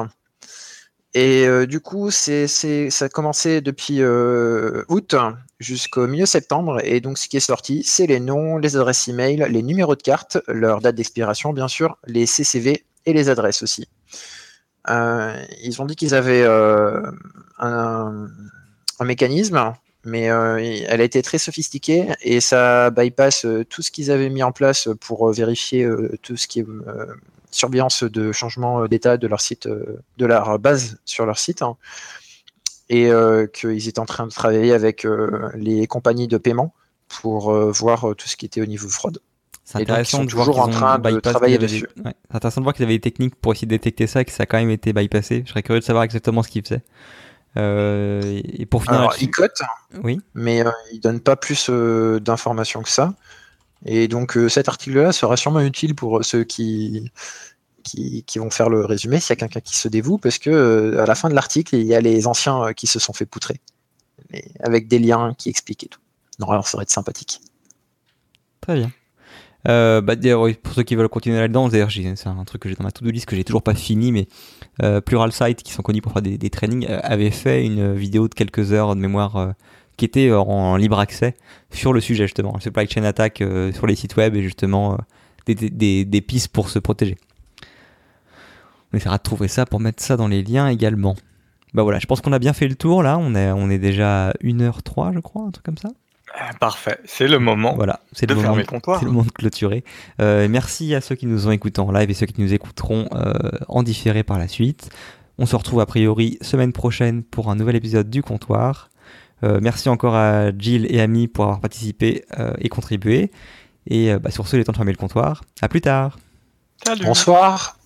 Et euh, du coup, c'est, c'est- ça a commencé depuis euh, août jusqu'au milieu septembre. Et donc, ce qui est sorti, c'est les noms, les adresses email, les numéros de carte, leur date d'expiration, bien sûr, les CCV et les adresses aussi. Euh, ils ont dit qu'ils avaient euh, un, un mécanisme, mais euh, elle a été très sophistiquée et ça bypass euh, tout ce qu'ils avaient mis en place pour euh, vérifier tout ce qui est surveillance de changement d'état de leur site, de leur base sur leur site, hein. et qu'ils étaient en train de travailler avec les compagnies de paiement pour voir tout ce qui était au niveau fraude. C'est et donc, ils intéressant sont de toujours en train de travailler ouais. C'est intéressant de voir qu'ils avaient des techniques pour essayer de détecter ça et que ça a quand même été bypassé. Je serais curieux de savoir exactement ce qu'ils faisaient. Euh, et pour finir Alors, ils cotent, oui, mais euh, ils donnent pas plus euh, d'informations que ça. Et donc cet article-là sera sûrement utile pour ceux qui, qui, qui vont faire le résumé, s'il y a quelqu'un qui se dévoue, parce que à la fin de l'article, il y a les anciens qui se sont fait poutrer, avec des liens qui expliquent et tout. Normalement, ça va être sympathique. très bien. Euh, bah, pour ceux qui veulent continuer là-dedans, c'est un truc que j'ai dans ma to-do list que j'ai toujours pas fini, mais euh, Pluralsight, qui sont connus pour faire des, trainings, euh, avait fait une vidéo de quelques heures de mémoire euh, qui était en libre accès sur le sujet, justement, le supply chain attack sur les sites web et justement des, pistes pour se protéger. On essaiera de trouver ça pour mettre ça dans les liens également. Bah voilà, je pense qu'on a bien fait le tour là, on est, on est déjà à 1h03, je crois, un truc comme ça. Ah, Parfait, c'est le moment Voilà, c'est de le moment fermer le comptoir. c'est le moment de clôturer. Euh, merci à ceux qui nous ont écoutés en live et ceux qui nous écouteront euh, en différé par la suite. On se retrouve a priori semaine prochaine pour un nouvel épisode du comptoir. Euh, merci encore à Jill et Ami pour avoir participé euh, et contribué. Et euh, bah, sur ce, il est temps de fermer le comptoir. À plus tard. Salut. Bonsoir